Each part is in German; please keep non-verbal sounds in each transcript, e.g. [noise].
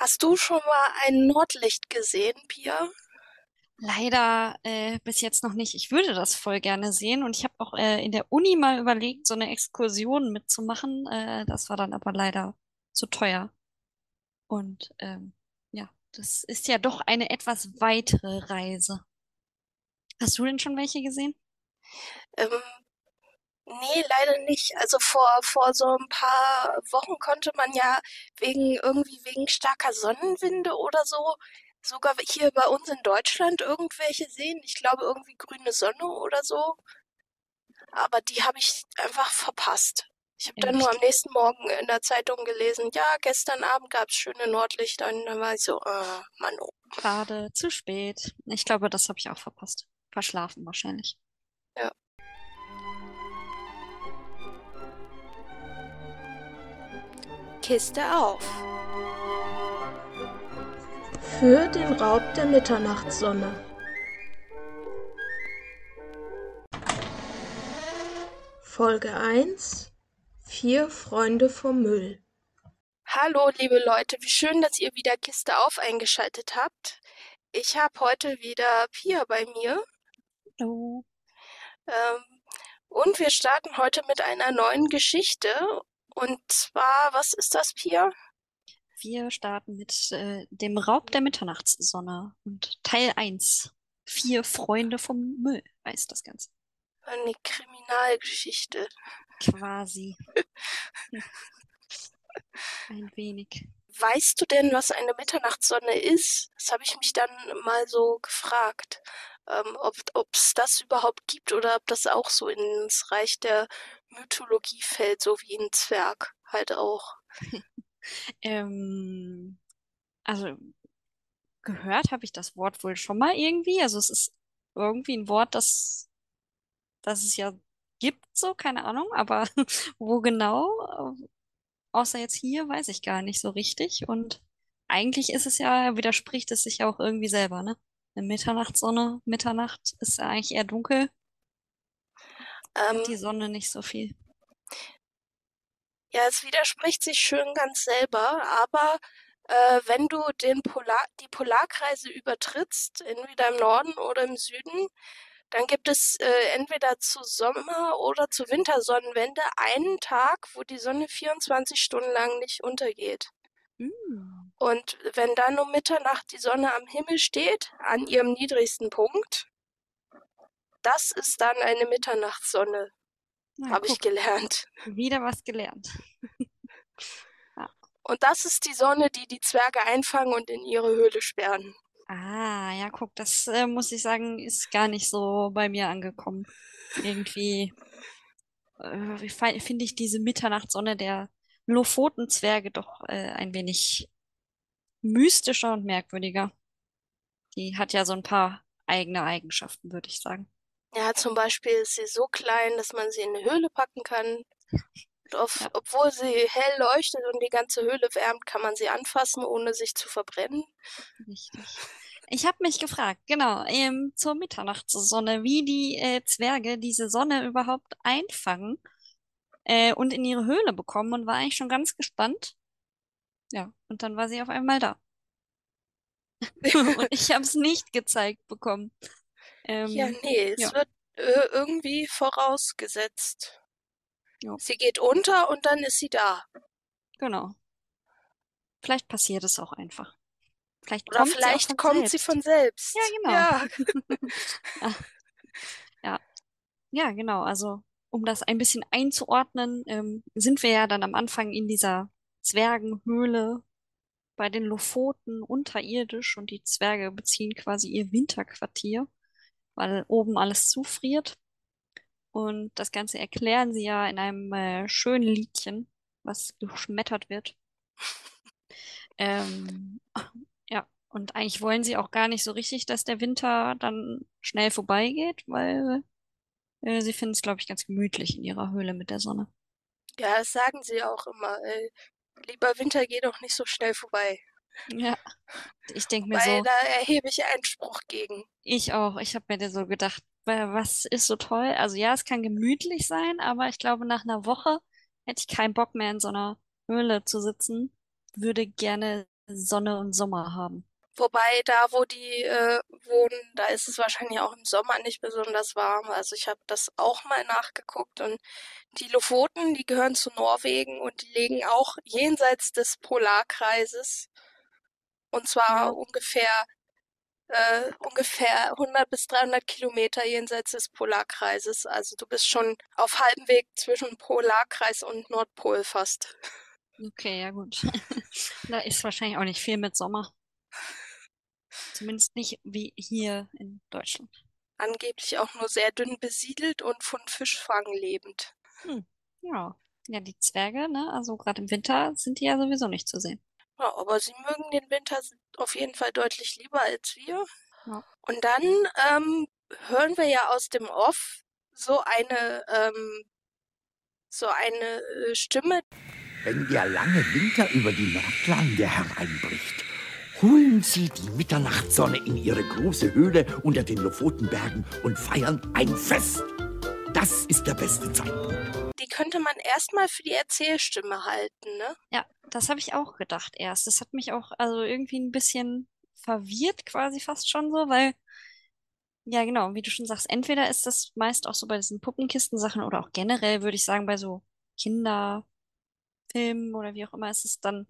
Hast du schon mal ein Nordlicht gesehen, Pia? Leider äh, bis jetzt noch nicht. Ich würde das voll gerne sehen und ich habe auch äh, in der Uni mal überlegt, so eine Exkursion mitzumachen. Äh, das war dann aber leider zu teuer. Und ähm, ja, das ist ja doch eine etwas weitere Reise. Hast du denn schon welche gesehen? Ähm, nee, leider nicht. Also vor, vor so ein paar Wochen konnte man ja wegen irgendwie wegen starker Sonnenwinde oder so sogar hier bei uns in Deutschland irgendwelche sehen. Ich glaube irgendwie grüne Sonne oder so. Aber die habe ich einfach verpasst. Ich habe dann nur am nächsten Morgen in der Zeitung gelesen, ja, gestern Abend gab es schöne Nordlichter und dann war ich so, äh, Mann, oh. Schade, zu spät. Ich glaube, das habe ich auch verpasst. Verschlafen wahrscheinlich. Ja. Kiste auf. Für den Raub der Mitternachtssonne. Folge 1 Vier Freunde vom Müll. Hallo, liebe Leute, wie schön, dass ihr wieder Kiste auf eingeschaltet habt. Ich habe heute wieder Pia bei mir. Oh. Ähm, und wir starten heute mit einer neuen Geschichte. Und zwar, was ist das, Pia? Wir starten mit äh, dem Raub der Mitternachtssonne und Teil eins. Vier Freunde vom Müll heißt das Ganze. Eine Kriminalgeschichte. Quasi. [laughs] Ein wenig. Weißt du denn, was eine Mitternachtssonne ist? Das habe ich mich dann mal so gefragt, ähm, ob es das überhaupt gibt oder ob das auch so ins Reich der Mythologie fällt, so wie ein Zwerg halt auch. [laughs] Ähm, also gehört habe ich das Wort wohl schon mal irgendwie. Also es ist irgendwie ein Wort, das, das es ja gibt, so, keine Ahnung, aber [laughs] wo genau, außer jetzt hier, weiß ich gar nicht so richtig. Und eigentlich ist es ja, widerspricht es sich ja auch irgendwie selber, ne? Eine Mitternachtssonne, Mitternacht ist ja eigentlich eher dunkel, Ähm, die Sonne nicht so viel. ja, es widerspricht sich schön ganz selber, aber äh, wenn du den Polar, die Polarkreise übertrittst, entweder im Norden oder im Süden, dann gibt es äh, entweder zu Sommer- oder zu Wintersonnenwende einen Tag, wo die Sonne 24 Stunden lang nicht untergeht. Mm. Und wenn dann um Mitternacht die Sonne am Himmel steht, an ihrem niedrigsten Punkt, das ist dann eine Mitternachtssonne, Na, habe ich gelernt. wieder was gelernt. [laughs] Ja. Und das ist die Sonne, die die Zwerge einfangen und in ihre Höhle sperren. Ah, ja, guck, das äh, muss ich sagen, ist gar nicht so bei mir angekommen. Irgendwie äh, finde ich diese Mitternachtssonne der Lofotenzwerge doch äh, ein wenig mystischer und merkwürdiger. Die hat ja so ein paar eigene Eigenschaften, würde ich sagen. Ja, zum Beispiel ist sie so klein, dass man sie in eine Höhle packen kann. Und auf, Ja, obwohl sie hell leuchtet und die ganze Höhle wärmt, kann man sie anfassen, ohne sich zu verbrennen. richtig. Ich habe mich gefragt, genau, ähm, zur Mitternachtssonne, wie die äh, Zwerge diese Sonne überhaupt einfangen äh, und in ihre Höhle bekommen und war eigentlich schon ganz gespannt. Ja, und dann war sie auf einmal da. [laughs] [laughs] Und ich habe es nicht gezeigt bekommen. Ja, Ähm, nee, es ja, wird äh, irgendwie vorausgesetzt. ja, Sie geht unter und dann ist sie da. genau. Vielleicht passiert es auch einfach. Vielleicht Oder kommt sie vielleicht von kommt sie selbst. von Ja, selbst. genau. Ja, [laughs] Ah, ja, ja, genau. Also, um das ein bisschen einzuordnen, ähm, sind wir ja dann am Anfang in dieser Zwergenhöhle bei den Lofoten unterirdisch und die Zwerge beziehen quasi ihr Winterquartier, weil oben alles zufriert. Und das Ganze erklären sie ja in einem äh, schönen Liedchen, was geschmettert wird. [laughs] Ähm, ja, und eigentlich wollen sie auch gar nicht so richtig, dass der Winter dann schnell vorbeigeht, weil äh, sie finden es, glaube ich, ganz gemütlich in ihrer Höhle mit der Sonne. ja, das sagen sie auch immer. Äh, lieber Winter, geh doch nicht so schnell vorbei. Ja, ich denke mir Weil so, da erhebe ich Einspruch gegen. ich auch, ich habe mir da so gedacht, wa- was ist so toll? Also ja, es kann gemütlich sein, aber ich glaube, nach einer Woche hätte ich keinen Bock mehr in so einer Höhle zu sitzen, würde gerne Sonne und Sommer haben. Wobei da, wo die äh, wohnen, da ist es wahrscheinlich auch im Sommer nicht besonders warm. Also ich habe das auch mal nachgeguckt und die Lofoten, die gehören zu Norwegen und die liegen auch jenseits des Polarkreises. Und zwar ungefähr äh, ungefähr 100 bis 300 Kilometer jenseits des Polarkreises. Also du bist schon auf halbem Weg zwischen Polarkreis und Nordpol fast. Okay, ja gut. [laughs] Da ist wahrscheinlich auch nicht viel mit Sommer. Zumindest nicht wie hier in Deutschland. Angeblich auch nur sehr dünn besiedelt und von Fischfang lebend. Ja. Ja, die Zwerge, ne? Also gerade im Winter sind die ja sowieso nicht zu sehen. Ja, aber sie mögen den Winter auf jeden Fall deutlich lieber als wir. Ja. Und dann ähm, hören wir ja aus dem Off so eine ähm, so eine äh, Stimme, Wenn der lange Winter über die Nordlande hereinbricht, holen Sie die Mitternachtssonne in Ihre große Höhle unter den Lofotenbergen und feiern ein Fest. Das ist der beste Zeitpunkt. die könnte man erstmal für die Erzählstimme halten, ne? Ja, das habe ich auch gedacht erst. Das hat mich auch also irgendwie ein bisschen verwirrt quasi fast schon so, weil, ja genau, wie du schon sagst, entweder ist das meist auch so bei diesen Puppenkistensachen oder auch generell, würde ich sagen, bei so Kinderfilmen oder wie auch immer, ist es dann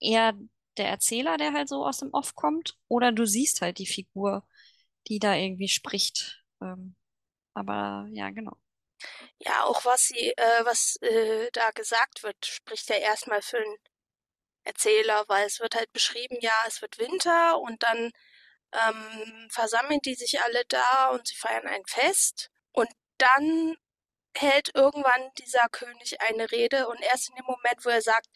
eher der Erzähler, der halt so aus dem Off kommt, oder du siehst halt die Figur, die da irgendwie spricht. Ähm, aber ja, genau. Ja, auch was sie, äh, was äh, da gesagt wird, spricht ja erstmal für einen Erzähler, weil es wird halt beschrieben, ja, es wird Winter und dann ähm, versammeln die sich alle da und sie feiern ein Fest und dann hält irgendwann dieser König eine Rede und erst in dem Moment, wo er sagt,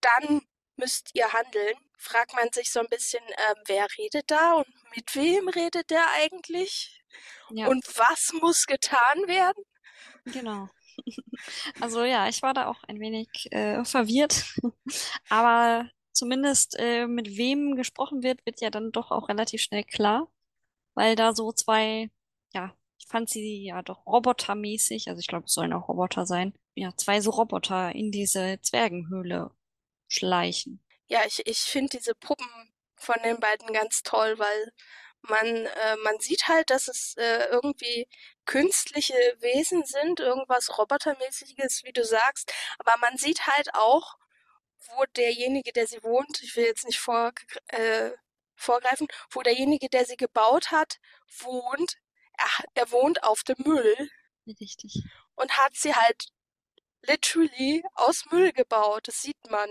dann müsst ihr handeln, fragt man sich so ein bisschen, ähm, wer redet da und mit wem redet der eigentlich Ja. und was muss getan werden? Genau. [laughs] Also ja, ich war da auch ein wenig äh, verwirrt, [laughs] aber zumindest äh, mit wem gesprochen wird, wird ja dann doch auch relativ schnell klar, weil da so zwei, ja, ich fand sie ja doch robotermäßig, also ich glaube, es sollen auch Roboter sein, ja, zwei so Roboter in diese Zwergenhöhle schleichen. Ja, ich, ich finde diese Puppen von den beiden ganz toll, weil man, äh, man sieht halt, dass es äh, irgendwie künstliche Wesen sind, irgendwas Robotermäßiges, wie du sagst, aber man sieht halt auch, wo derjenige, der sie wohnt, ich will jetzt nicht vor, äh, vorgreifen, wo derjenige, der sie gebaut hat, wohnt. Er, er wohnt auf dem Müll Richtig. und hat sie halt literally aus Müll gebaut. Das sieht man.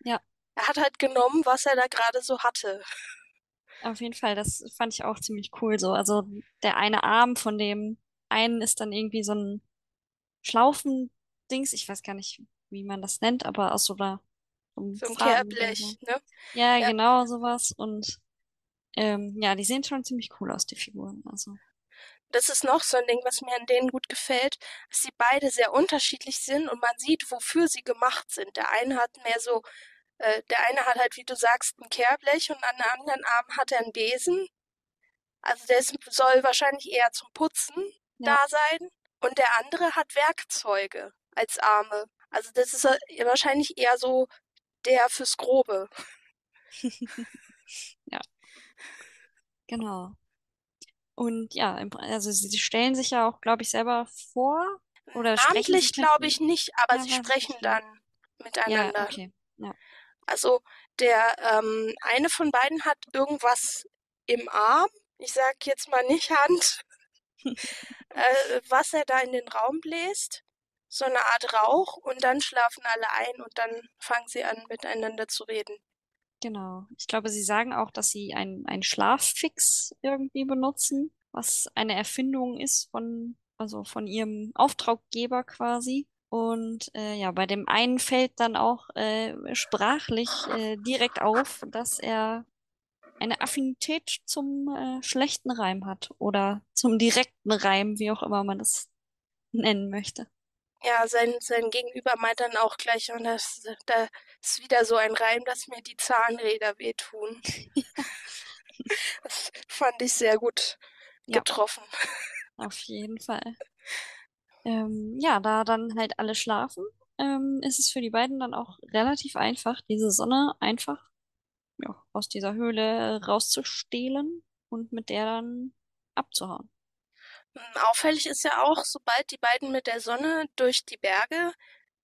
Ja. Er hat halt genommen, was er da gerade so hatte. Auf jeden Fall, das fand ich auch ziemlich cool so. Also der eine Arm von dem einen ist dann irgendwie so ein Schlaufendings, ich weiß gar nicht, wie man das nennt, aber aus so einer so ein Kehrblech, ne? Ja, Ja. genau, sowas. Und ähm, ja, die sehen schon ziemlich cool aus, die Figuren. Also, Das ist noch so ein Ding, was mir an denen gut gefällt, dass sie beide sehr unterschiedlich sind und man sieht, wofür sie gemacht sind. Der eine hat mehr so, äh, der eine hat halt, wie du sagst, ein Kehrblech und an der anderen Arm hat er einen Besen. Also der ist, soll wahrscheinlich eher zum Putzen Ja. da sein. Und der andere hat Werkzeuge als Arme. Also das ist äh, wahrscheinlich eher so der fürs Grobe. [laughs] genau. Und ja, also sie stellen sich ja auch, glaube ich, selber vor. Oder Namentlich glaube ich nicht, aber Ja, sie sprechen ja. dann miteinander. Ja, okay. Also der ähm, eine von beiden hat irgendwas im Arm. Ich sag jetzt mal nicht Hand, [laughs] äh, was er da in den Raum bläst. So eine Art Rauch und dann schlafen alle ein und dann fangen sie an miteinander zu reden. Genau. Ich glaube, sie sagen auch, dass sie ein, ein Schlaffix irgendwie benutzen, was eine Erfindung ist von, also von ihrem Auftraggeber quasi. Und äh, ja, bei dem einen fällt dann auch äh, sprachlich äh, direkt auf, dass er eine Affinität zum äh, schlechten Reim hat oder zum direkten Reim, wie auch immer man das [laughs] nennen möchte. Ja, sein, sein Gegenüber meint dann auch gleich, und das, da ist wieder so ein Reim, dass mir die Zahnräder wehtun. [laughs] Das fand ich sehr gut Ja. getroffen. Auf jeden Fall. Ähm, ja, da dann halt alle schlafen, ähm, ist es für die beiden dann auch relativ einfach, diese Sonne einfach ja, aus dieser Höhle rauszustehlen und mit der dann abzuhauen. Hm, Auffällig ist ja auch, sobald die beiden mit der Sonne durch die Berge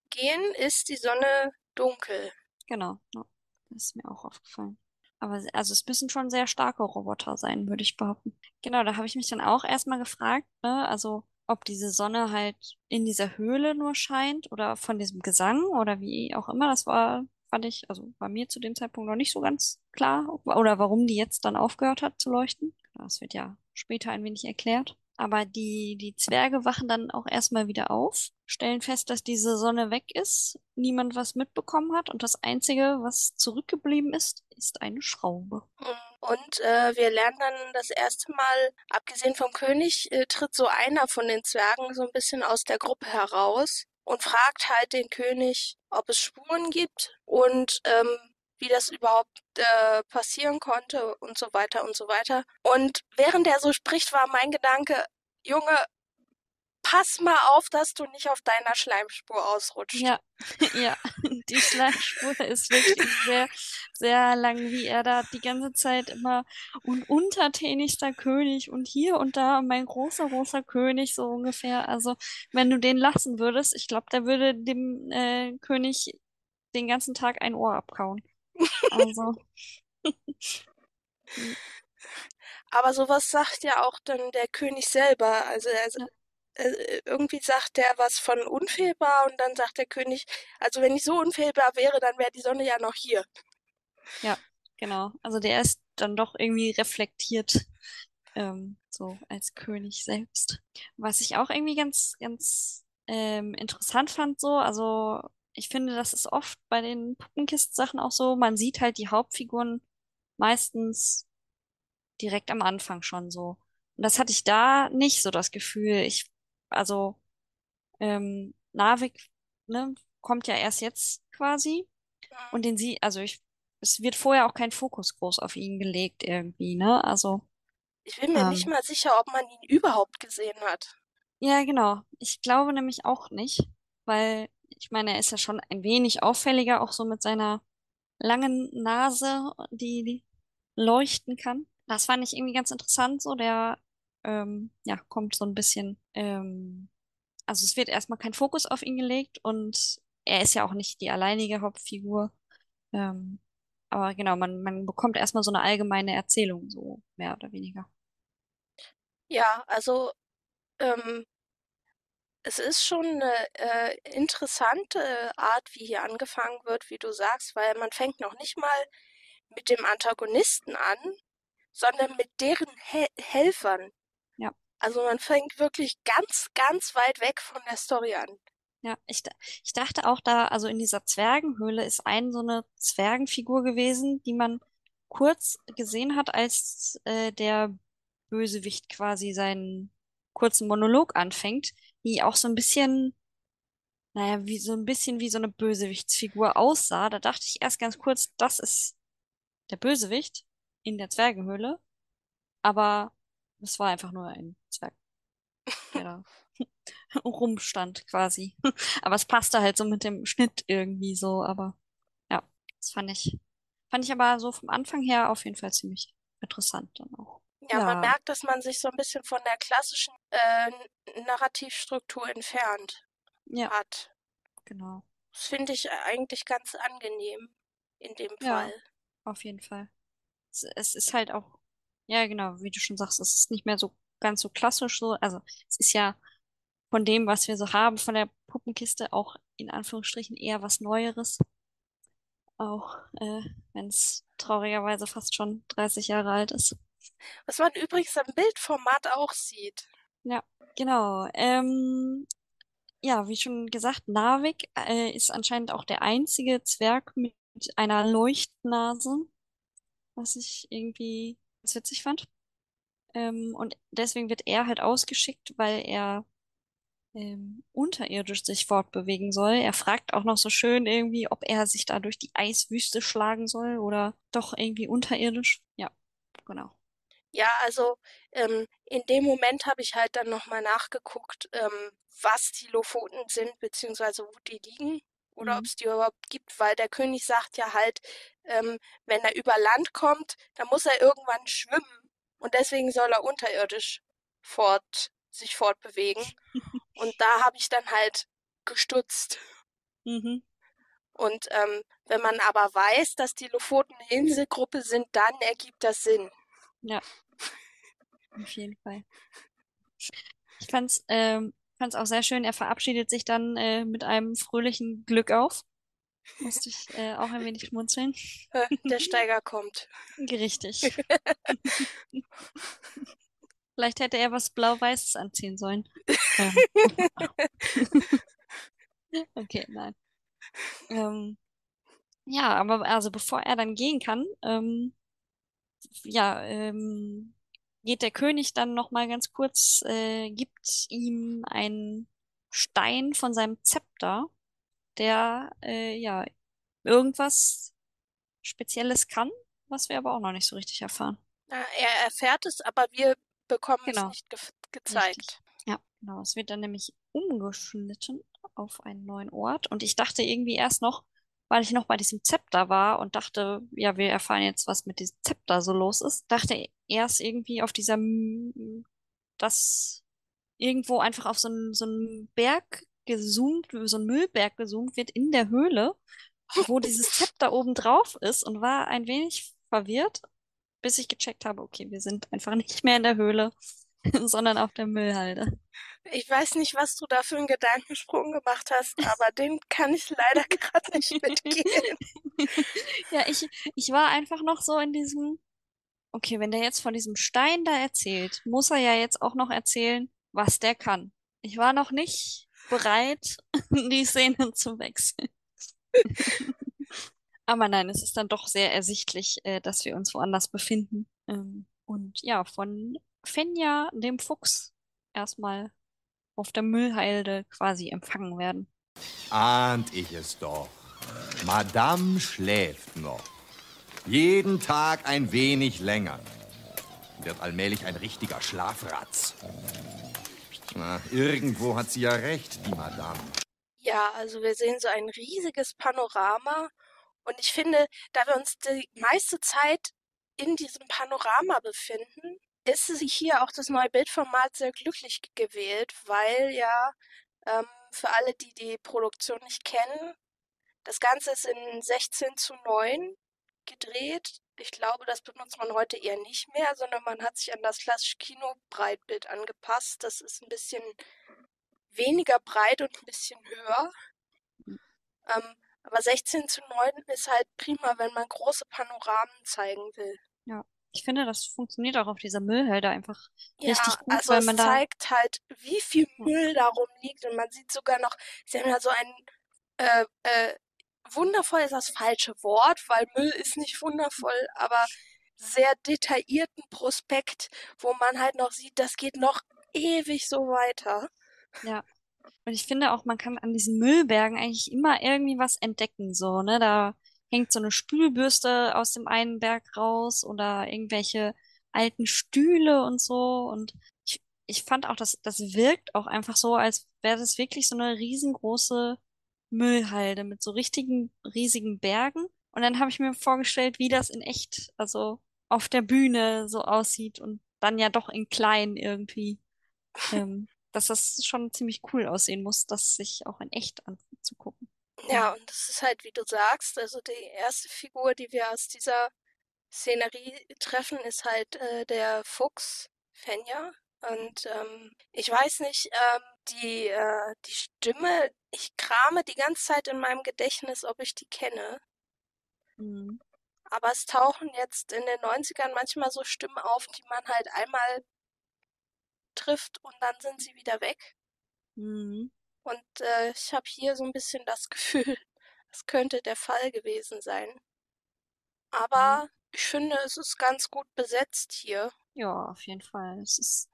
gehen, ist die Sonne dunkel. Genau, ja. Das ist mir auch aufgefallen. Aber also es müssen schon sehr starke Roboter sein, würde ich behaupten. Genau, da habe ich mich dann auch erstmal gefragt, ne, also ob diese Sonne halt in dieser Höhle nur scheint oder von diesem Gesang oder wie auch immer. Das war, fand ich, also war mir zu dem Zeitpunkt noch nicht so ganz klar. Oder warum die jetzt dann aufgehört hat zu leuchten. Das wird ja später ein wenig erklärt. Aber die, die Zwerge wachen dann auch erstmal wieder auf, stellen fest, dass diese Sonne weg ist, niemand was mitbekommen hat und das Einzige, was zurückgeblieben ist, ist eine Schraube. Und äh, wir lernen dann das erste Mal, abgesehen vom König, äh, tritt so einer von den Zwergen so ein bisschen aus der Gruppe heraus und fragt halt den König, ob es Spuren gibt und ähm, wie das überhaupt äh, passieren konnte und so weiter und so weiter. Und während er so spricht, war mein Gedanke, Junge, pass mal auf, dass du nicht auf deiner Schleimspur ausrutscht. Ja, [laughs] ja, die Schleimspur ist wirklich sehr, sehr lang, wie er da die ganze Zeit immer und untertänigster König und hier und da mein großer, großer König, so ungefähr. Also, wenn du den lassen würdest, ich glaube, der würde dem äh, König den ganzen Tag ein Ohr abkauen. Also, [laughs] Aber sowas sagt ja auch dann der König selber. Also er, Ja. äh, irgendwie sagt der was von unfehlbar und dann sagt der König, also wenn ich so unfehlbar wäre, dann wäre die Sonne ja noch hier. ja, genau. Also der ist dann doch irgendwie reflektiert, ähm, so als König selbst. Was ich auch irgendwie ganz, ganz ähm, interessant fand, so, also ich finde, das ist oft bei den Puppenkist-Sachen auch so, man sieht halt die Hauptfiguren meistens direkt am Anfang schon so. Und das hatte ich da nicht so das Gefühl. Ich, also, ähm, Narvik, ne, kommt ja erst jetzt quasi. Und den sie, also ich, es wird vorher auch kein Fokus groß auf ihn gelegt irgendwie, ne? Also, Ich bin mir nicht ähm, mal sicher, ob man ihn überhaupt gesehen hat. ja, genau. Ich glaube nämlich auch nicht, weil ich meine, er ist ja schon ein wenig auffälliger, auch so mit seiner langen Nase, die, leuchten kann. Das fand ich irgendwie ganz interessant, so der, ähm, ja, kommt so ein bisschen, ähm, also es wird erstmal kein Fokus auf ihn gelegt und er ist ja auch nicht die alleinige Hauptfigur. Ähm, aber genau, man, man bekommt erstmal so eine allgemeine Erzählung, so mehr oder weniger. Ja, also ähm, es ist schon eine äh, interessante Art, wie hier angefangen wird, wie du sagst, weil man fängt noch nicht mal mit dem Antagonisten an, sondern mit deren Hel Helfern. Ja. Also man fängt wirklich ganz, ganz weit weg von der Story an. Ja, ich, ich dachte auch da, also in dieser Zwergenhöhle ist ein so eine Zwergenfigur gewesen, die man kurz gesehen hat, als äh, der Bösewicht quasi seinen kurzen Monolog anfängt, die auch so ein bisschen, naja, wie so ein bisschen wie so eine Bösewichtsfigur aussah. Da dachte ich erst ganz kurz, das ist der Bösewicht in der Zwergenhöhle, aber es war einfach nur ein Zwerg, der da [laughs] rumstand quasi. [laughs] Aber es passte halt so mit dem Schnitt irgendwie so, aber ja, das fand ich, fand ich aber so vom Anfang her auf jeden Fall ziemlich interessant dann auch. Ja, man Ja, merkt, dass man sich so ein bisschen von der klassischen äh, Narrativstruktur entfernt ja, hat. genau. Das finde ich eigentlich ganz angenehm in dem Ja, Fall. auf jeden Fall. Es, es ist halt auch, ja, genau, wie du schon sagst, es ist nicht mehr so ganz so klassisch so. Also es ist ja von dem, was wir so haben, von der Puppenkiste auch in Anführungsstrichen eher was Neueres. Auch äh, wenn es traurigerweise fast schon 30 Jahre alt ist. Was man übrigens am Bildformat auch sieht. Ja, genau. Ähm, ja, wie schon gesagt, Narvik äh, ist anscheinend auch der einzige Zwerg mit einer Leuchtnase, was ich irgendwie ganz witzig fand. Ähm, und deswegen wird er halt ausgeschickt, weil er ähm, unterirdisch sich fortbewegen soll. Er fragt auch noch so schön irgendwie, ob er sich da durch die Eiswüste schlagen soll oder doch irgendwie unterirdisch. Ja, genau. Ja, also ähm, in dem Moment habe ich halt dann nochmal nachgeguckt, ähm, was die Lofoten sind, beziehungsweise wo die liegen. oder Mhm. ob es die überhaupt gibt, weil der König sagt ja halt, ähm, wenn er über Land kommt, dann muss er irgendwann schwimmen und deswegen soll er unterirdisch fort, sich fortbewegen. Und da habe ich dann halt gestutzt. Mhm. Und ähm, wenn man aber weiß, dass die Lofoten eine Inselgruppe sind, dann ergibt das Sinn. Auf jeden Fall. Ich fand's, ähm, fand's auch sehr schön. Er verabschiedet sich dann äh, mit einem fröhlichen Glück auf. Musste ich äh, auch ein wenig schmunzeln. [laughs] Der Steiger kommt. Richtig. [laughs] Vielleicht hätte er was Blau-Weißes anziehen sollen. Ähm. [laughs] Okay, nein. Ähm, ja, aber also bevor er dann gehen kann, ähm, ja, ähm, geht der König dann noch mal ganz kurz, äh, gibt ihm einen Stein von seinem Zepter, der äh, ja irgendwas Spezielles kann, was wir aber auch noch nicht so richtig erfahren. Er erfährt es, aber wir bekommen Genau. es nicht ge gezeigt. Richtig. Ja, genau. Es wird dann nämlich umgeschnitten auf einen neuen Ort. Und ich dachte irgendwie erst noch, weil ich noch bei diesem Zepter war und dachte, ja, wir erfahren jetzt, was mit diesem Zepter so los ist, dachte erst irgendwie auf dieser, dass irgendwo einfach auf so einen, so einen Berg gezoomt, so einen Müllberg gezoomt wird in der Höhle, wo dieses [laughs] Zepter oben drauf ist und war ein wenig verwirrt, bis ich gecheckt habe, okay, wir sind einfach nicht mehr in der Höhle, [laughs] sondern auf der Müllhalde. Ich weiß nicht, was du da für einen Gedankensprung gemacht hast, aber den kann ich leider [laughs] gerade nicht mitgehen. [laughs] Ja, ich, ich war einfach noch so in diesem, okay, wenn der jetzt von diesem Stein da erzählt, muss er ja jetzt auch noch erzählen, was der kann. Ich war noch nicht bereit, die Szene zu wechseln. Aber nein, es ist dann doch sehr ersichtlich, äh, dass wir uns woanders befinden. Ähm, und ja, von Fenja, dem Fuchs, erstmal auf der Müllhalde quasi empfangen werden. Ahnt ich es doch. Madame schläft noch. Jeden Tag ein wenig länger. Wird allmählich ein richtiger Schlafratz. Na, irgendwo hat sie ja recht, die Madame. Ja, also wir sehen so ein riesiges Panorama und ich finde, da wir uns die meiste Zeit in diesem Panorama befinden, ist hier auch das neue Bildformat sehr glücklich gewählt, weil ja ähm, für alle, die die Produktion nicht kennen, das Ganze ist in 16 zu 9 gedreht. Ich glaube, das benutzt man heute eher nicht mehr, sondern man hat sich an das klassische Kinobreitbild angepasst. Das ist ein bisschen weniger breit und ein bisschen höher. Ähm, aber 16 zu 9 ist halt prima, wenn man große Panoramen zeigen will. Ich finde, das funktioniert auch auf dieser Müllhalde einfach Ja, richtig gut, also weil es man da zeigt halt, wie viel Müll da rumliegt und man sieht sogar noch, sie haben ja so ein äh, äh, wundervoll ist das falsche Wort, weil Müll ist nicht wundervoll, aber sehr detaillierten Prospekt, wo man halt noch sieht, das geht noch ewig so weiter. Ja. Und ich finde auch, man kann an diesen Müllbergen eigentlich immer irgendwie was entdecken, so, ne? Da hängt so eine Spülbürste aus dem einen Berg raus oder irgendwelche alten Stühle und so. Und ich, ich fand auch, dass das wirkt auch einfach so, als wäre das wirklich so eine riesengroße Müllhalde mit so richtigen, riesigen Bergen. Und dann habe ich mir vorgestellt, wie das in echt, also auf der Bühne so aussieht und dann ja doch in klein irgendwie. [laughs] Ähm, dass das schon ziemlich cool aussehen muss, das sich auch in echt anzugucken. Ja, und das ist halt, wie du sagst, also die erste Figur, die wir aus dieser Szenerie treffen, ist halt äh, der Fuchs Fenja. Und ähm, ich weiß nicht, ähm, die, äh, die Stimme, ich krame die ganze Zeit in meinem Gedächtnis, ob ich die kenne. Mhm. Aber es tauchen jetzt in den 90ern manchmal so Stimmen auf, die man halt einmal trifft und dann sind sie wieder weg. Mhm. Und äh, ich habe hier so ein bisschen das Gefühl, [laughs] es könnte der Fall gewesen sein. Aber ich finde, es ist ganz gut besetzt hier. Ja, auf jeden Fall. Es ist,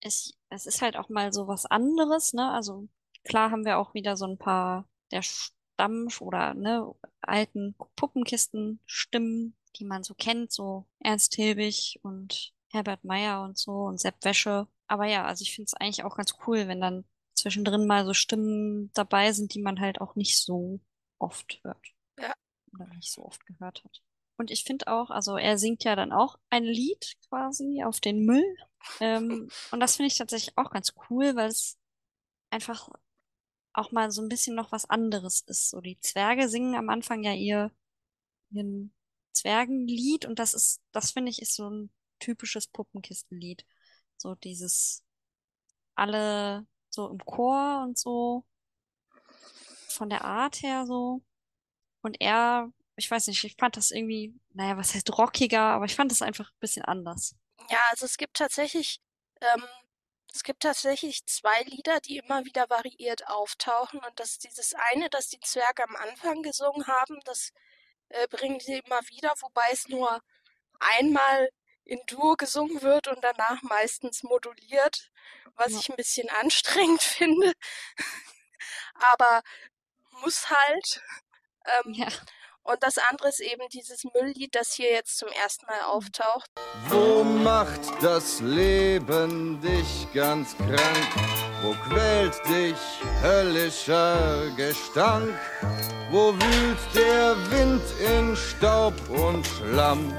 es, es ist halt auch mal so was anderes, ne? Also klar haben wir auch wieder so ein paar der Stamm- oder ne, alten Puppenkisten-Stimmen, die man so kennt, so Ernst Hilbig und Herbert Meyer und so und Sepp Wäsche. Aber ja, also ich finde es eigentlich auch ganz cool, wenn dann zwischendrin mal so Stimmen dabei sind, die man halt auch nicht so oft hört. Ja. Oder nicht so oft gehört hat. Und ich finde auch, also er singt ja dann auch ein Lied quasi auf den Müll. Ähm, [laughs] und das finde ich tatsächlich auch ganz cool, weil es einfach auch mal so ein bisschen noch was anderes ist. So die Zwerge singen am Anfang ja ihr, ihren Zwergenlied und das ist, das finde ich, ist so ein typisches Puppenkistenlied. So dieses alle so im Chor und so von der Art her so. Und er, ich weiß nicht, ich fand das irgendwie, naja, was heißt rockiger, aber ich fand das einfach ein bisschen anders. Ja, also es gibt tatsächlich, ähm, es gibt tatsächlich zwei Lieder, die immer wieder variiert auftauchen. Und das ist dieses eine, das die Zwerge am Anfang gesungen haben, das äh, bringen sie immer wieder, wobei es nur einmal in Dur gesungen wird und danach meistens moduliert, was Ja. ich ein bisschen anstrengend [laughs] finde. Aber muss halt. Ähm, Ja, Und das andere ist eben dieses Mülllied, das hier jetzt zum ersten Mal auftaucht. Wo macht das Leben dich ganz krank? Wo quält dich höllischer Gestank? Wo wühlt der Wind in Staub und Schlamm?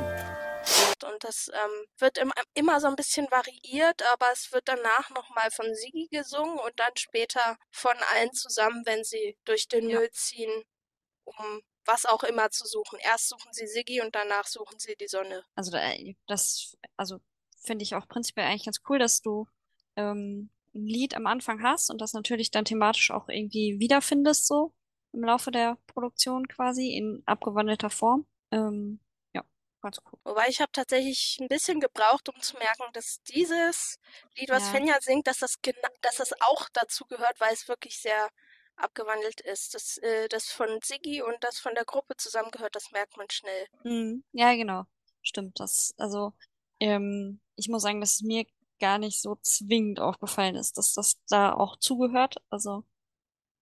Und das ähm, wird im, immer so ein bisschen variiert, aber es wird danach nochmal von Sigi gesungen und dann später von allen zusammen, wenn sie durch den Ja. Müll ziehen, um was auch immer zu suchen. Erst suchen sie Sigi und danach suchen sie die Sonne. also da, das, also finde ich auch prinzipiell eigentlich ganz cool, dass du ähm, ein Lied am Anfang hast und das natürlich dann thematisch auch irgendwie wiederfindest, so im Laufe der Produktion quasi in abgewandelter Form. Ähm, ganz cool. Wobei ich habe tatsächlich ein bisschen gebraucht, um zu merken, dass dieses Lied, was Ja. Fenja singt, dass das, dass das auch dazu gehört, weil es wirklich sehr abgewandelt ist. Das, äh, das von Siggi und das von der Gruppe zusammengehört, das merkt man schnell. Mhm. Ja, genau. Stimmt. Das, also, ähm, ich muss sagen, dass es mir gar nicht so zwingend aufgefallen ist, dass das da auch zugehört. Also,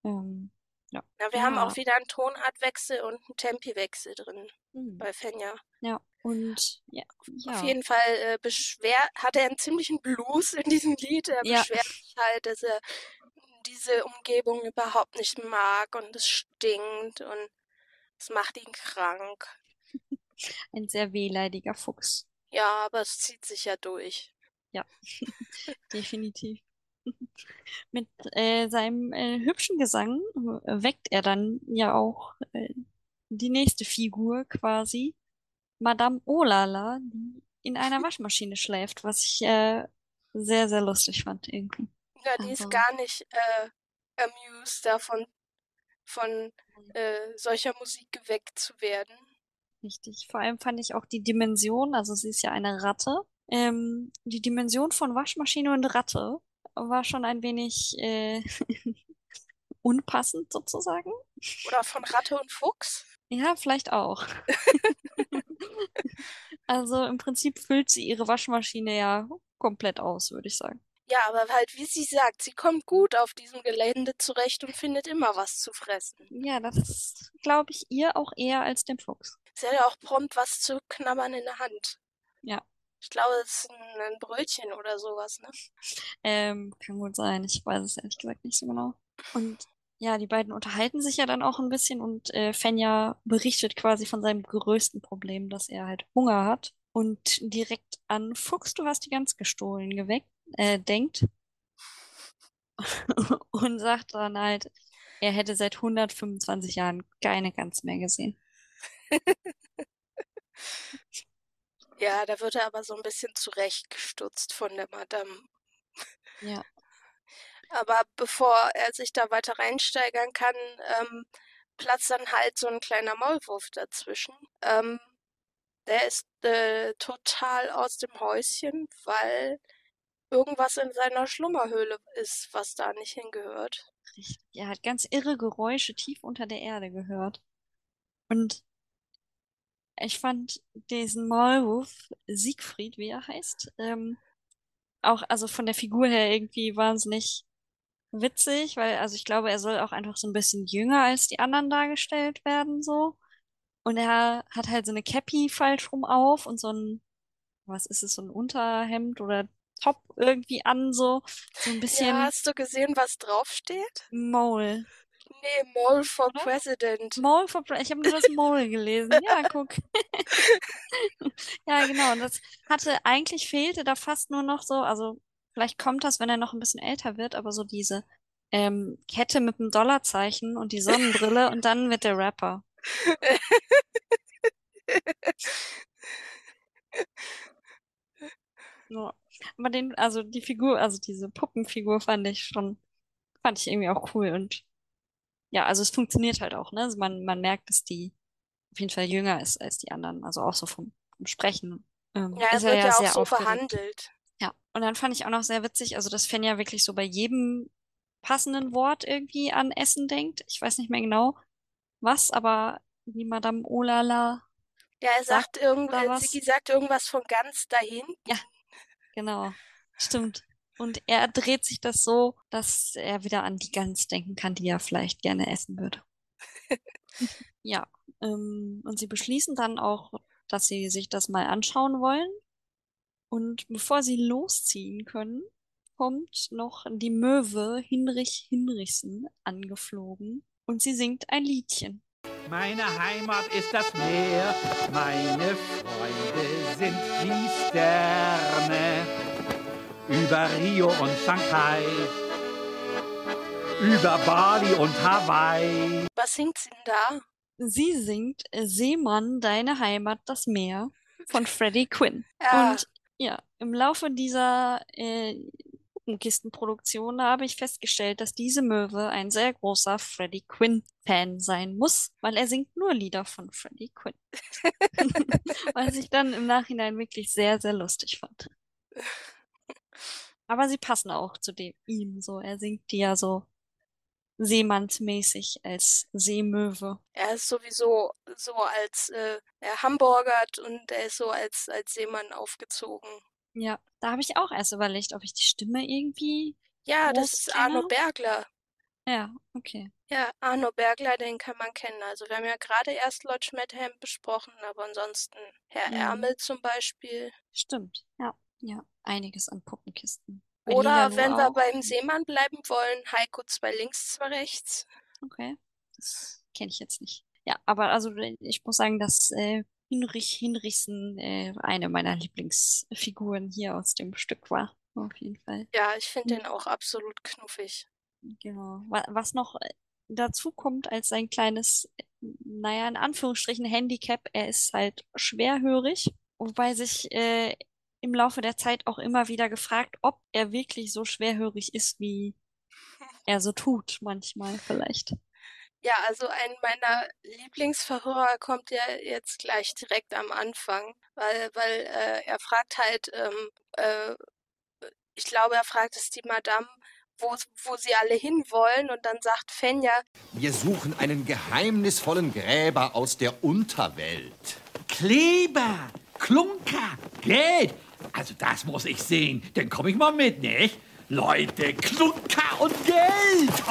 ähm, ja. Ja, wir haben Ja. auch wieder einen Tonartwechsel und einen Tempiwechsel drin Mhm. bei Fenja. Ja. Und ja, Auf ja. jeden Fall äh, beschwer hat er einen ziemlichen Blues in diesem Lied. Er Ja. beschwert sich halt, dass er diese Umgebung überhaupt nicht mag und es stinkt und es macht ihn krank. [laughs] Ein sehr wehleidiger Fuchs. Ja, aber es zieht sich ja durch. [laughs] Definitiv. [laughs] Mit äh, seinem äh, hübschen Gesang äh, weckt er dann ja auch äh, die nächste Figur quasi, Madame Olala, die in einer [laughs] Waschmaschine schläft, was ich äh, sehr, sehr lustig fand irgendwie. Ja, die ist Also- gar nicht äh, amused davon, von äh, solcher Musik geweckt zu werden. Richtig. Vor allem fand ich auch die Dimension, also sie ist ja eine Ratte, ähm, die Dimension von Waschmaschine und Ratte war schon ein wenig äh, [laughs] unpassend sozusagen. Oder von Ratte und Fuchs. Ja, vielleicht auch. [laughs] [laughs] Also im Prinzip füllt sie ihre Waschmaschine ja komplett aus, würde ich sagen. Ja, aber halt, wie sie sagt, sie kommt gut auf diesem Gelände zurecht und findet immer was zu fressen. Ja, das glaube ich ihr auch eher als dem Fuchs. Sie hat ja auch prompt was zu knabbern in der Hand. Ja. Ich glaube, es ist ein, ein Brötchen oder sowas, ne? Ähm, kann gut sein. Ich weiß es ehrlich gesagt nicht so genau. Und ja, die beiden unterhalten sich ja dann auch ein bisschen und äh, Fenja berichtet quasi von seinem größten Problem, dass er halt Hunger hat und direkt an Fuchs, du hast die Gans gestohlen, geweckt, äh, denkt [laughs] und sagt dann halt, er hätte seit 125 Jahren keine Gans mehr gesehen. [laughs] Ja, da wird er aber so ein bisschen zurechtgestutzt von der Madame. Ja. Aber bevor er sich da weiter reinsteigern kann, ähm, platzt dann halt so ein kleiner Maulwurf dazwischen. Ähm, der ist äh, total aus dem Häuschen, weil irgendwas in seiner Schlummerhöhle ist, was da nicht hingehört. Richtig. Er hat ganz irre Geräusche tief unter der Erde gehört. Und ich fand diesen Maulwurf, Siegfried, wie er heißt, ähm, auch also von der Figur her irgendwie wahnsinnig witzig, weil also ich glaube, er soll auch einfach so ein bisschen jünger als die anderen dargestellt werden, so. Und er hat halt so eine Cappy falsch rum auf und so ein, was ist es, so ein Unterhemd oder Top irgendwie an, so, so ein bisschen Ja, hast du gesehen, was draufsteht? Maul. Nee, Mole for Oder? President. Mole for Pre- Ich habe nur das Mole gelesen. Ja, guck. [laughs] Ja, genau. Und das hatte, eigentlich fehlte da fast nur noch so, also vielleicht kommt das, wenn er noch ein bisschen älter wird, aber so diese ähm, Kette mit dem Dollarzeichen und die Sonnenbrille [laughs] und dann wird der Rapper. Ja. Aber den, also die Figur, also diese Puppenfigur fand ich schon, fand ich irgendwie auch cool und ja, also es funktioniert halt auch, ne? Also man, man merkt, dass die auf jeden Fall jünger ist als die anderen, also auch so vom, vom Sprechen. Ähm, Ja, er wird ja auch sehr so aufgeregt. behandelt. Ja, und dann fand ich auch noch sehr witzig, also dass Fenja wirklich so bei jedem passenden Wort irgendwie an Essen denkt. Ich weiß nicht mehr genau was, aber wie Madame Olala, Ja, er Sagt sagt irgend, da äh? Sigi sagt irgendwas von ganz dahin. genau, stimmt. Und er dreht sich das so, dass er wieder an die Gans denken kann, die er vielleicht gerne essen würde. [laughs] Ja, ähm, und sie beschließen dann auch, dass sie sich das mal anschauen wollen. Und bevor sie losziehen können, kommt noch die Möwe Hinrich Hinrichsen angeflogen und sie singt ein Liedchen. Meine Heimat ist das Meer, meine Freunde sind die Sterne. Über Rio und Shanghai, über Bali und Hawaii. Was singt sie denn da? Sie singt Seemann, deine Heimat, das Meer von Freddie Quinn. Ja. Und ja, im Laufe dieser äh, Puppenkistenproduktion habe ich festgestellt, dass diese Möwe ein sehr großer Freddie Quinn-Fan sein muss, weil er singt nur Lieder von Freddie Quinn. [laughs] Was ich dann im Nachhinein wirklich sehr, sehr lustig fand. Aber sie passen auch zu dem ihm so. Er singt die ja so seemannsmäßig als Seemöwe. Er ist sowieso so als äh, er hamburgert und er ist so als, als Seemann aufgezogen. Ja, da habe ich auch erst überlegt, ob ich die Stimme irgendwie. Ja, das ist Arno kenne? Bergler. Ja, okay. Ja, Arno Bergler, den kann man kennen. Also wir haben ja gerade erst Lord Schmidtham besprochen, aber ansonsten Herr Mhm. Ärmel zum Beispiel. Stimmt. Ja, ja. Einiges an Puppenkisten. Oder Berliner wenn wir auch. beim Seemann bleiben wollen, Heiko zwei links, zwei rechts. Okay. Das kenne ich jetzt nicht. Ja, aber also ich muss sagen, dass äh, Hinrich Hinrichsen äh, eine meiner Lieblingsfiguren hier aus dem Stück war. Auf jeden Fall. Ja, ich finde Mhm. den auch absolut knuffig. Genau. Wa- Was noch äh, dazu kommt als sein kleines, naja, in Anführungsstrichen Handicap, er ist halt schwerhörig, wobei sich äh, im Laufe der Zeit auch immer wieder gefragt, ob er wirklich so schwerhörig ist, wie [laughs] er so tut, manchmal vielleicht. Ja, also ein meiner Lieblingsverhörer kommt ja jetzt gleich direkt am Anfang, weil, weil äh, er fragt halt, ähm, äh, ich glaube, er fragt es die Madame, wo, wo sie alle hinwollen und dann sagt Fenja, Wir suchen einen geheimnisvollen Gräber aus der Unterwelt. Kleber, Klunker, Geld. Also das muss ich sehen. Dann komme ich mal mit, nicht? Leute, Klunker und Geld. [laughs]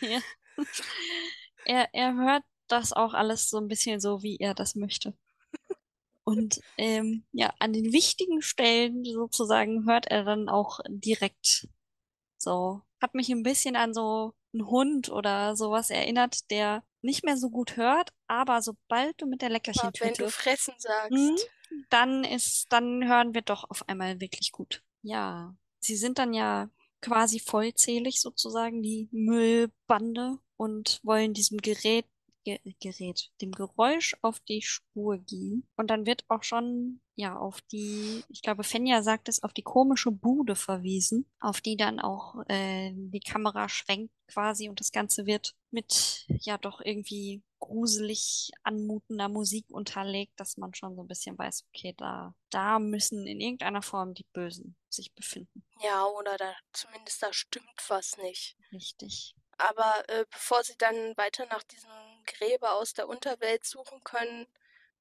Ja. Er, er hört das auch alles so ein bisschen so, wie er das möchte. Und ähm, ja, an den wichtigen Stellen sozusagen hört er dann auch direkt so. Hat mich ein bisschen an so einen Hund oder sowas erinnert, der nicht mehr so gut hört, aber sobald du mit der wenn Leckerchentüte du fressen sagst. Dann ist, dann hören wir doch auf einmal wirklich gut. Ja, sie sind dann ja quasi vollzählig sozusagen, die Müllbande, und wollen diesem Gerät, Ge Gerät, dem Geräusch auf die Spur gehen. Und dann wird auch schon, ja, auf die, ich glaube, Fenja sagt es, auf die komische Bude verwiesen, auf die dann auch äh, die Kamera schwenkt quasi und das Ganze wird mit, ja, doch irgendwie gruselig anmutender Musik unterlegt, dass man schon so ein bisschen weiß, okay, da, da müssen in irgendeiner Form die Bösen sich befinden. Ja, oder da zumindest da stimmt was nicht. Richtig. Aber äh, bevor sie dann weiter nach diesem Gräber aus der Unterwelt suchen können,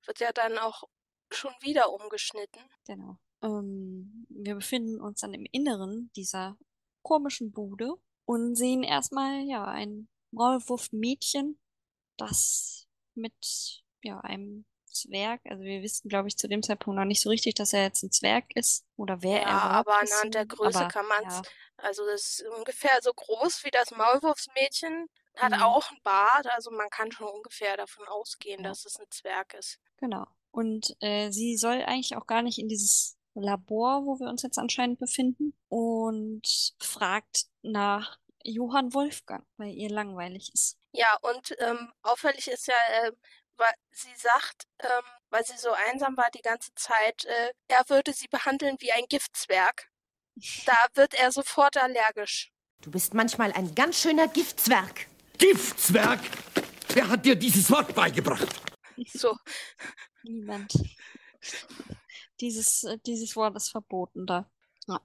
wird ja dann auch schon wieder umgeschnitten. Genau. Ähm, wir befinden uns dann im Inneren dieser komischen Bude und sehen erstmal, ja, ein Maulwurf-Mädchen, das mit, ja, einem Zwerg. Also wir wissen, glaube ich, zu dem Zeitpunkt noch nicht so richtig, dass er jetzt ein Zwerg ist oder wer er Ja, aber ist. anhand der Größe Aber, kann man es. ja, Also das ist ungefähr so groß wie das Maulwurfsmädchen. Hat Mhm. auch einen Bart, also man kann schon ungefähr davon ausgehen, Ja. dass es ein Zwerg ist. genau. Und äh, sie soll eigentlich auch gar nicht in dieses Labor, wo wir uns jetzt anscheinend befinden, und fragt nach Johann Wolfgang, weil ihr langweilig ist. Ja, und ähm, auffällig ist ja, äh, weil sie sagt, ähm, weil sie so einsam war die ganze Zeit, äh, er würde sie behandeln wie ein Giftzwerg. [laughs] Da wird er sofort allergisch. Du bist manchmal ein ganz schöner Giftzwerg. Giftzwerg! Wer hat dir dieses Wort beigebracht? So, Niemand. Dieses, äh, dieses Wort ist verboten da. Ja.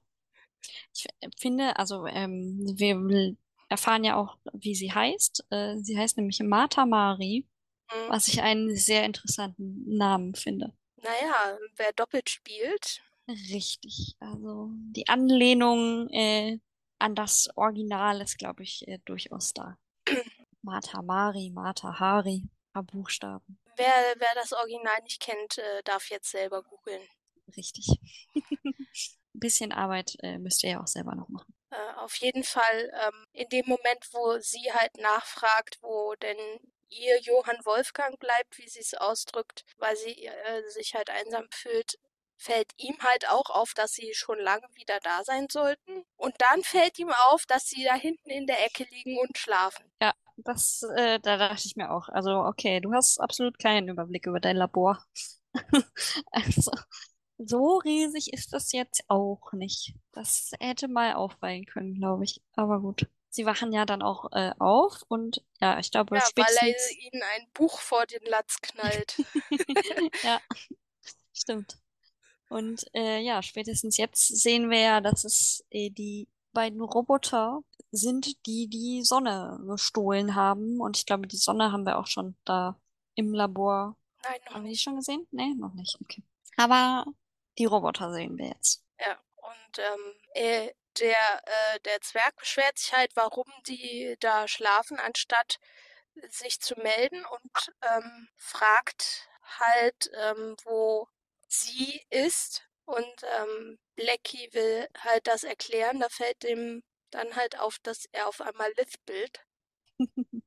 Ich f- finde, also ähm, wir erfahren ja auch, wie sie heißt. Äh, sie heißt nämlich Martha Mari, hm, was ich einen sehr interessanten Namen finde. naja, wer doppelt spielt, Richtig. Also die Anlehnung äh, an das Original ist, glaube ich, äh, durchaus da. [clears throat] Martha Mari, Martha Hari, paar Buchstaben. wer, wer das Original nicht kennt, äh, darf jetzt selber googeln. Richtig. Ein [laughs] bisschen Arbeit äh, müsst ihr ja auch selber noch machen. Äh, auf jeden Fall ähm, in dem Moment, wo sie halt nachfragt, wo denn ihr Johann Wolfgang bleibt, wie sie es ausdrückt, weil sie äh, sich halt einsam fühlt, fällt ihm halt auch auf, dass sie schon lange wieder da sein sollten. Und dann fällt ihm auf, dass sie da hinten in der Ecke liegen und schlafen. Ja, das, äh, da dachte ich mir auch. Also, okay, du hast absolut keinen Überblick über dein Labor. [laughs] Also, so riesig ist das jetzt auch nicht. Das hätte mal auffallen können, glaube ich. Aber gut. Sie wachen ja dann auch äh, auf und ja, ich glaube Ja, weil er spätestens. ihnen ein Buch vor den Latz knallt. [laughs] Ja, stimmt. Und äh, ja, spätestens jetzt sehen wir ja, dass es äh, die beiden Roboter sind, die die Sonne gestohlen haben. Und ich glaube, die Sonne haben wir auch schon da im Labor. Nein, noch Haben wir die schon gesehen? Nee, noch nicht. Okay. Aber die Roboter sehen wir jetzt. Ja, und ähm, äh, der, äh, der Zwerg beschwert sich halt, warum die da schlafen, anstatt sich zu melden und ähm, fragt halt, ähm, wo sie ist. Und ähm, Blackie will halt das erklären. Da fällt dem dann halt auf, dass er auf einmal lispelt. [laughs]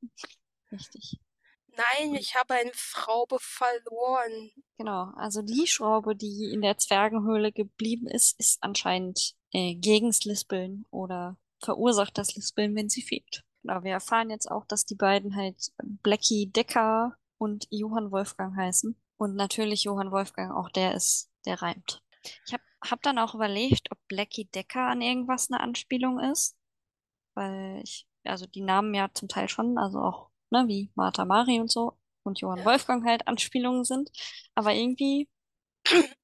Richtig. Nein, ich habe eine Schraube verloren. Genau. Also die Schraube, die in der Zwergenhöhle geblieben ist, ist anscheinend äh, gegens Lispeln oder verursacht das Lispeln, wenn sie fehlt. Genau, wir erfahren jetzt auch, dass die beiden halt Blackie Decker und Johann Wolfgang heißen. Und natürlich Johann Wolfgang auch der ist, der reimt. Ich habe hab dann auch überlegt, ob Blackie Decker an irgendwas eine Anspielung ist. Weil ich, also die Namen ja zum Teil schon, also auch, ne, wie Martha Mari und so und Johann Ja. Wolfgang halt Anspielungen sind. Aber irgendwie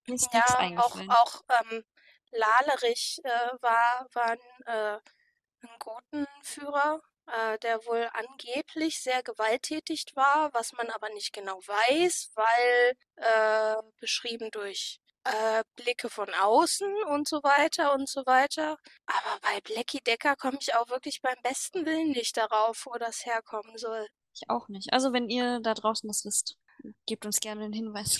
ist nichts Ja, auch, eingefallen. auch ähm, Lalerich äh, war, war ein, äh, ein Gotenführer, äh, der wohl angeblich sehr gewalttätig war, was man aber nicht genau weiß, weil äh, beschrieben durch äh, Blicke von außen und so weiter und so weiter. Aber bei Blackie Decker komme ich auch wirklich beim besten Willen nicht darauf, wo das herkommen soll. Ich auch nicht. Also wenn ihr da draußen das wisst, gebt uns gerne einen Hinweis.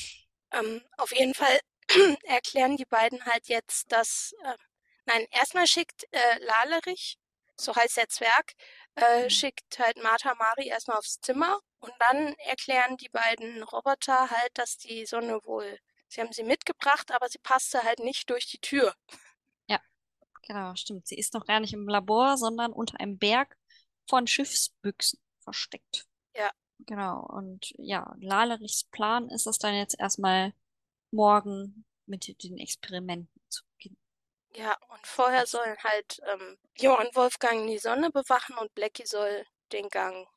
Ähm, auf jeden Fall [clears throat] erklären die beiden halt jetzt, dass. Äh, nein, erstmal schickt äh, Lalerich, so heißt der Zwerg, äh, Mhm. schickt halt Martha Mari erstmal aufs Zimmer und dann erklären die beiden Roboter halt, dass die Sonne wohl. Sie haben sie mitgebracht, aber sie passte halt nicht durch die Tür. Genau, stimmt. Sie ist noch gar nicht im Labor, sondern unter einem Berg von Schiffsbüchsen versteckt. Ja. Genau. Und ja, Lalerichs Plan ist es dann jetzt erstmal morgen mit den Experimenten zu beginnen. Ja, und vorher sollen halt ähm, Johann Wolfgang die Sonne bewachen und Blackie soll den Gang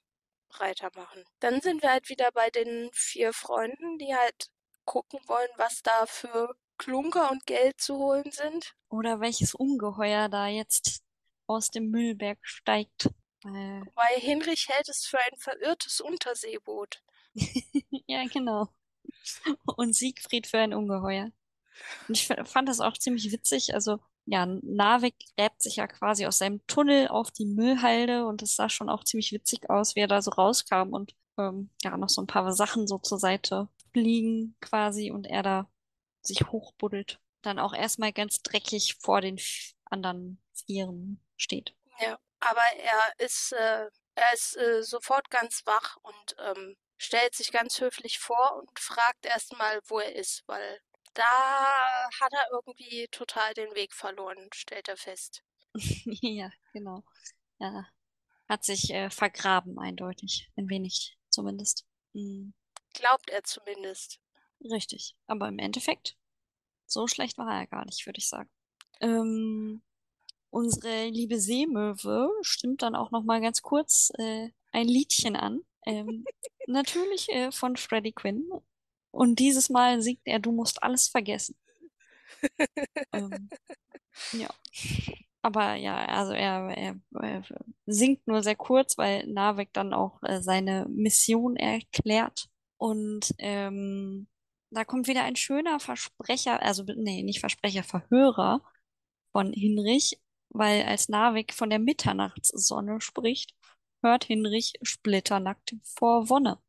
breiter machen. Dann sind wir halt wieder bei den vier Freunden, die halt gucken wollen, was da für Klunker und Geld zu holen sind. Oder welches Ungeheuer da jetzt aus dem Müllberg steigt. Weil Hinrich hält es für ein verirrtes Unterseeboot. [laughs] ja, genau. Und Siegfried für ein Ungeheuer. Und ich fand das auch ziemlich witzig. Also, ja, Narvik gräbt sich ja quasi aus seinem Tunnel auf die Müllhalde und es sah schon auch ziemlich witzig aus, wie er da so rauskam und ähm, ja, noch so ein paar Sachen so zur Seite fliegen quasi und er da sich hochbuddelt. Dann auch erstmal ganz dreckig vor den anderen Vieren steht. Ja, aber er ist, äh, er ist äh, sofort ganz wach und ähm, stellt sich ganz höflich vor und fragt erstmal, wo er ist, weil da hat er irgendwie total den Weg verloren, stellt er fest. [laughs] Ja, genau. Ja, hat sich äh, vergraben, eindeutig. Ein wenig zumindest. Mm, Glaubt er zumindest. richtig. Aber im Endeffekt, so schlecht war er gar nicht, würde ich sagen. Ähm, unsere liebe Seemöwe stimmt dann auch noch mal ganz kurz äh, ein Liedchen an. Ähm, natürlich äh, von Freddie Quinn. Und dieses Mal singt er Du musst alles vergessen. Ähm, ja. Aber ja, also er, er, er singt nur sehr kurz, weil Narvik dann auch äh, seine Mission erklärt. Und ähm, da kommt wieder ein schöner Versprecher, also nee, nicht Versprecher, Verhörer von Hinrich, weil als Narvik von der Mitternachtssonne spricht, hört Hinrich splitternackt vor Wonne.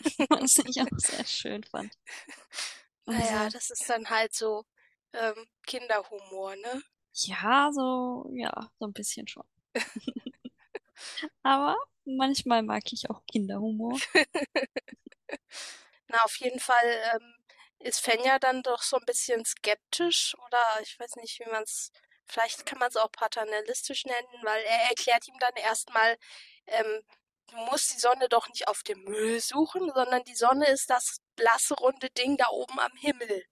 [laughs] Was ich auch sehr schön fand. Naja, Also, das ist dann halt so ähm, Kinderhumor, ne? ja, so, ja, so ein bisschen schon. [laughs] Aber manchmal mag ich auch Kinderhumor. [laughs] Na, auf jeden Fall ähm, ist Fenja dann doch so ein bisschen skeptisch oder ich weiß nicht, wie man es, vielleicht kann man es auch paternalistisch nennen, weil er erklärt ihm dann erstmal, ähm, du musst die Sonne doch nicht auf dem Müll suchen, sondern die Sonne ist das blasse, runde Ding da oben am Himmel.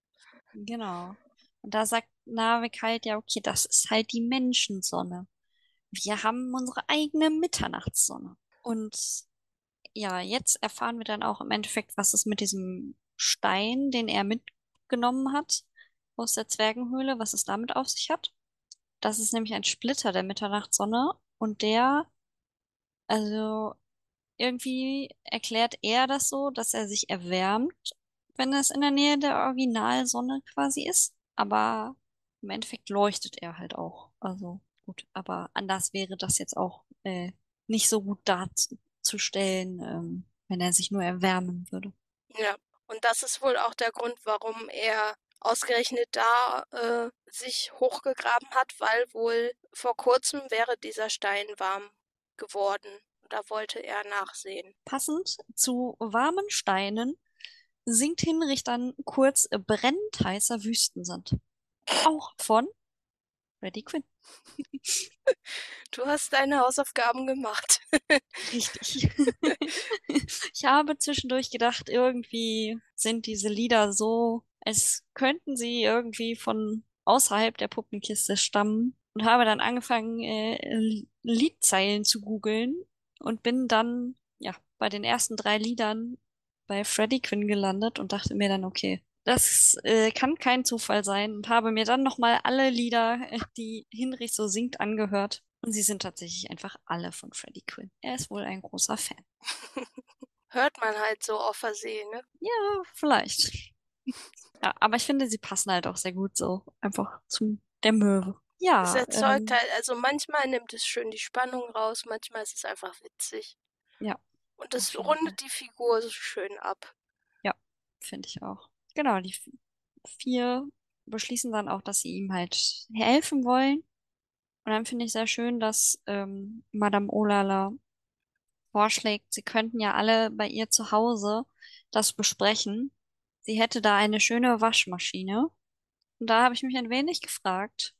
Genau. Und da sagt Narvik halt, ja, okay, das ist halt die Menschensonne. Wir haben unsere eigene Mitternachtssonne. Und ja, jetzt erfahren wir dann auch im Endeffekt, was es mit diesem Stein, den er mitgenommen hat aus der Zwergenhöhle, was es damit auf sich hat. Das ist nämlich ein Splitter der Mitternachtssonne und der, also irgendwie erklärt er das so, dass er sich erwärmt, wenn es in der Nähe der Originalsonne quasi ist. Aber im Endeffekt leuchtet er halt auch. Also gut, aber anders wäre das jetzt auch äh, nicht so gut darzustellen, ähm, wenn er sich nur erwärmen würde. Ja, und das ist wohl auch der Grund, warum er ausgerechnet da äh, sich hochgegraben hat, weil wohl vor kurzem wäre dieser Stein warm geworden. Da wollte er nachsehen. Passend zu warmen Steinen singt Hinrich dann kurz brennend heißer Wüstensand. Auch von Freddie Quinn. [laughs] Du hast deine Hausaufgaben gemacht. [laughs] Richtig. Ich habe zwischendurch gedacht, irgendwie sind diese Lieder so, als könnten sie irgendwie von außerhalb der Puppenkiste stammen und habe dann angefangen, äh, Liedzeilen zu googeln und bin dann, ja, bei den ersten drei Liedern bei Freddie Quinn gelandet und dachte mir dann, okay, das äh, kann kein Zufall sein und habe mir dann nochmal alle Lieder, äh, die Hinrich so singt, angehört. Und sie sind tatsächlich einfach alle von Freddie Quinn. Er ist wohl ein großer Fan. [laughs] Hört man halt so auf Versehen, ne? Ja, vielleicht. [laughs] Ja, aber ich finde, sie passen halt auch sehr gut so einfach zu der Möwe. Ja, Es erzeugt ähm, halt, also manchmal nimmt es schön die Spannung raus, manchmal ist es einfach witzig. Ja, Und das rundet die Figur so schön ab. finde ich auch. Genau, die vier beschließen dann auch, dass sie ihm halt helfen wollen. Und dann finde ich sehr schön, dass ähm, Madame Olala vorschlägt, sie könnten ja alle bei ihr zu Hause das besprechen. Sie hätte da eine schöne Waschmaschine. Und da habe ich mich ein wenig gefragt,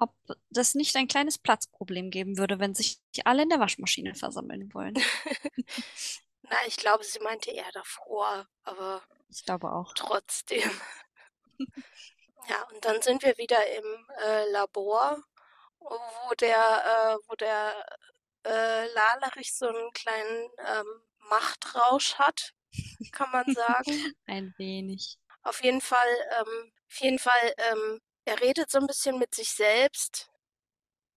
ob das nicht ein kleines Platzproblem geben würde, wenn sich alle in der Waschmaschine versammeln wollen. [laughs] Na, ich glaube, sie meinte eher davor, aber Ich glaube auch. trotzdem. [laughs] Ja, und dann sind wir wieder im äh, Labor, wo der, äh, wo der äh, Lalerich so einen kleinen ähm, Machtrausch hat, kann man [laughs] sagen. Ein wenig. Auf jeden Fall, ähm, auf jeden Fall, ähm, er redet so ein bisschen mit sich selbst.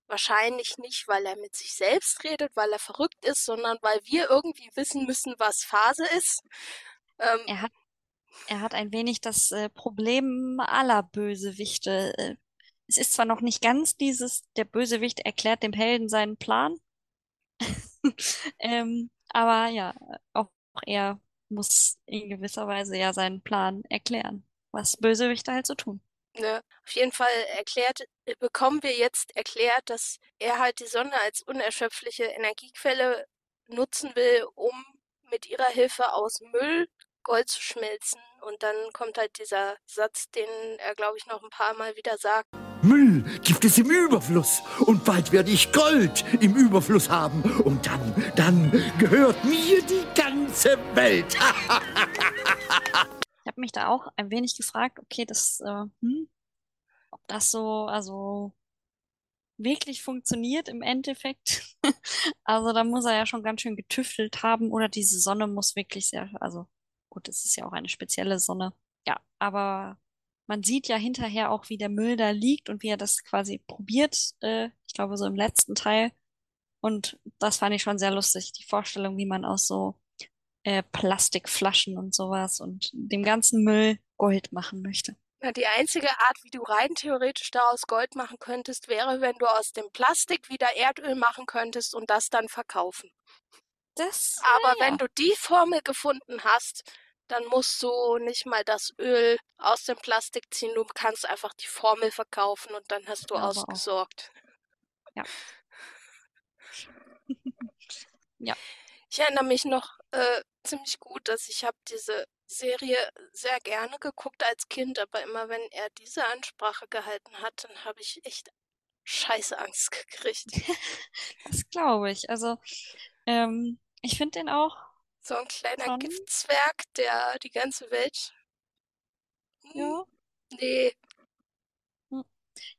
Wahrscheinlich nicht, weil er mit sich selbst redet, weil er verrückt ist, sondern weil wir irgendwie wissen müssen, was Phase ist. Ähm, Er hat, er hat ein wenig das äh, Problem aller Bösewichte. Äh, es ist zwar noch nicht ganz dieses, der Bösewicht erklärt dem Helden seinen Plan, [laughs] ähm, aber ja, auch eher muss in gewisser Weise ja seinen Plan erklären, was Bösewichte halt so tun. Ne? Auf jeden Fall erklärt, äh, bekommen wir jetzt erklärt, dass er halt die Sonne als unerschöpfliche Energiequelle nutzen will, um mit ihrer Hilfe aus Müll Gold zu schmelzen. Und dann kommt halt dieser Satz, den er, glaube ich, noch ein paar Mal wieder sagt. Müll gibt es im Überfluss und bald werde ich Gold im Überfluss haben und dann, dann gehört mir die ganze Welt. [laughs] Habe mich da auch ein wenig gefragt, okay, das, äh, hm, ob das so, also wirklich funktioniert im Endeffekt. [laughs] Also da muss er ja schon ganz schön getüftelt haben oder diese Sonne muss wirklich sehr, also gut, es ist ja auch eine spezielle Sonne. Ja, aber man sieht ja hinterher auch, wie der Müll da liegt und wie er das quasi probiert, äh, ich glaube so im letzten Teil. Und das fand ich schon sehr lustig, die Vorstellung, wie man aus so äh, Plastikflaschen und sowas und dem ganzen Müll Gold machen möchte. Na, die einzige Art, wie du rein theoretisch daraus Gold machen könntest, wäre, wenn du aus dem Plastik wieder Erdöl machen könntest und das dann verkaufen. Das, Aber ja, wenn du die Formel gefunden hast, dann musst du nicht mal das Öl aus dem Plastik ziehen. Du kannst einfach die Formel verkaufen und dann hast du auch. ausgesorgt. Ja. [laughs] Ja. Ich erinnere mich noch äh, ziemlich gut, dass ich habe diese Serie sehr gerne geguckt als Kind, aber immer wenn er diese Ansprache gehalten hat, dann habe ich echt scheiße Angst [laughs] gekriegt. [laughs] Das glaube ich. Also, ähm, ich finde den auch So ein kleiner schon, Giftzwerg, der die ganze Welt. Hm, ja. nee, Hm.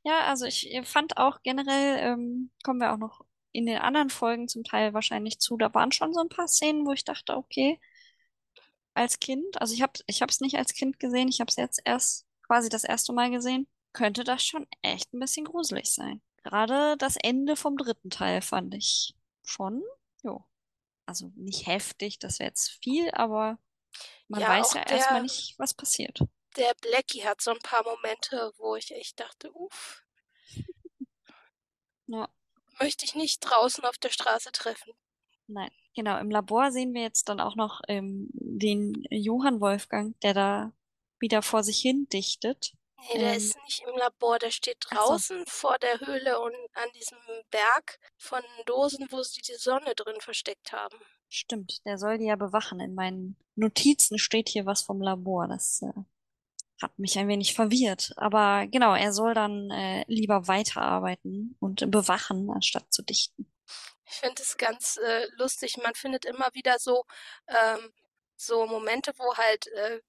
Ja, also ich fand auch generell, ähm, kommen wir auch noch in den anderen Folgen zum Teil wahrscheinlich zu, da waren schon so ein paar Szenen, wo ich dachte, okay, als Kind, also ich habe ich habe es nicht als Kind gesehen, ich habe es jetzt erst quasi das erste Mal gesehen, könnte das schon echt ein bisschen gruselig sein. Gerade das Ende vom dritten Teil fand ich schon, jo, also nicht heftig, das wäre jetzt viel, aber man ja, weiß ja erstmal der, nicht, was passiert. der Blackie hat so ein paar Momente, wo ich echt dachte, uff, [laughs] Ja. Möchte ich nicht draußen auf der Straße treffen. Nein, genau. Im Labor sehen wir jetzt dann auch noch ähm, den Johann Wolfgang, der da wieder vor sich hin dichtet. Nee, der Ähm, ist nicht im Labor, der steht ach so, draußen vor der Höhle und an diesem Berg von Dosen, wo sie die Sonne drin versteckt haben. stimmt. Der soll die ja bewachen. In meinen Notizen steht hier was vom Labor. Das äh, hat mich ein wenig verwirrt. Aber genau, er soll dann äh, lieber weiterarbeiten und bewachen, anstatt zu dichten. Ich finde es ganz äh, lustig. Man findet immer wieder so, ähm, so Momente, wo halt äh,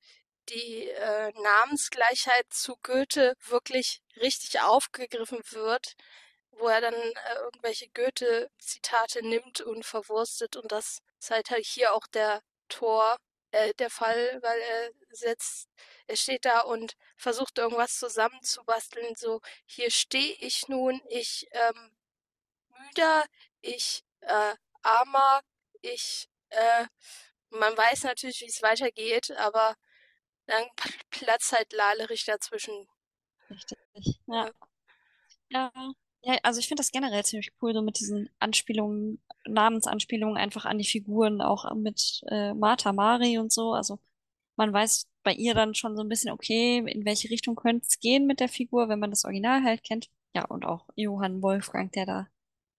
die äh, Namensgleichheit zu Goethe wirklich richtig aufgegriffen wird, wo er dann äh, irgendwelche Goethe-Zitate nimmt und verwurstet. Und das ist halt, halt hier auch der Tor, äh, der Fall, weil er setzt, er steht da und versucht irgendwas zusammenzubasteln. So, hier stehe ich nun, ich ähm, müder, ich äh, armer, ich äh, man weiß natürlich, wie es weitergeht, aber dann platzt halt Lalericht dazwischen. Richtig. Ja. Ja. Ja. Also ich finde das generell ziemlich cool, so mit diesen Anspielungen, Namensanspielungen einfach an die Figuren, auch mit äh, Martha Mari und so. Also man weiß bei ihr dann schon so ein bisschen, okay, in welche Richtung könnte es gehen mit der Figur, wenn man das Original halt kennt. Ja, und auch Johann Wolfgang, der da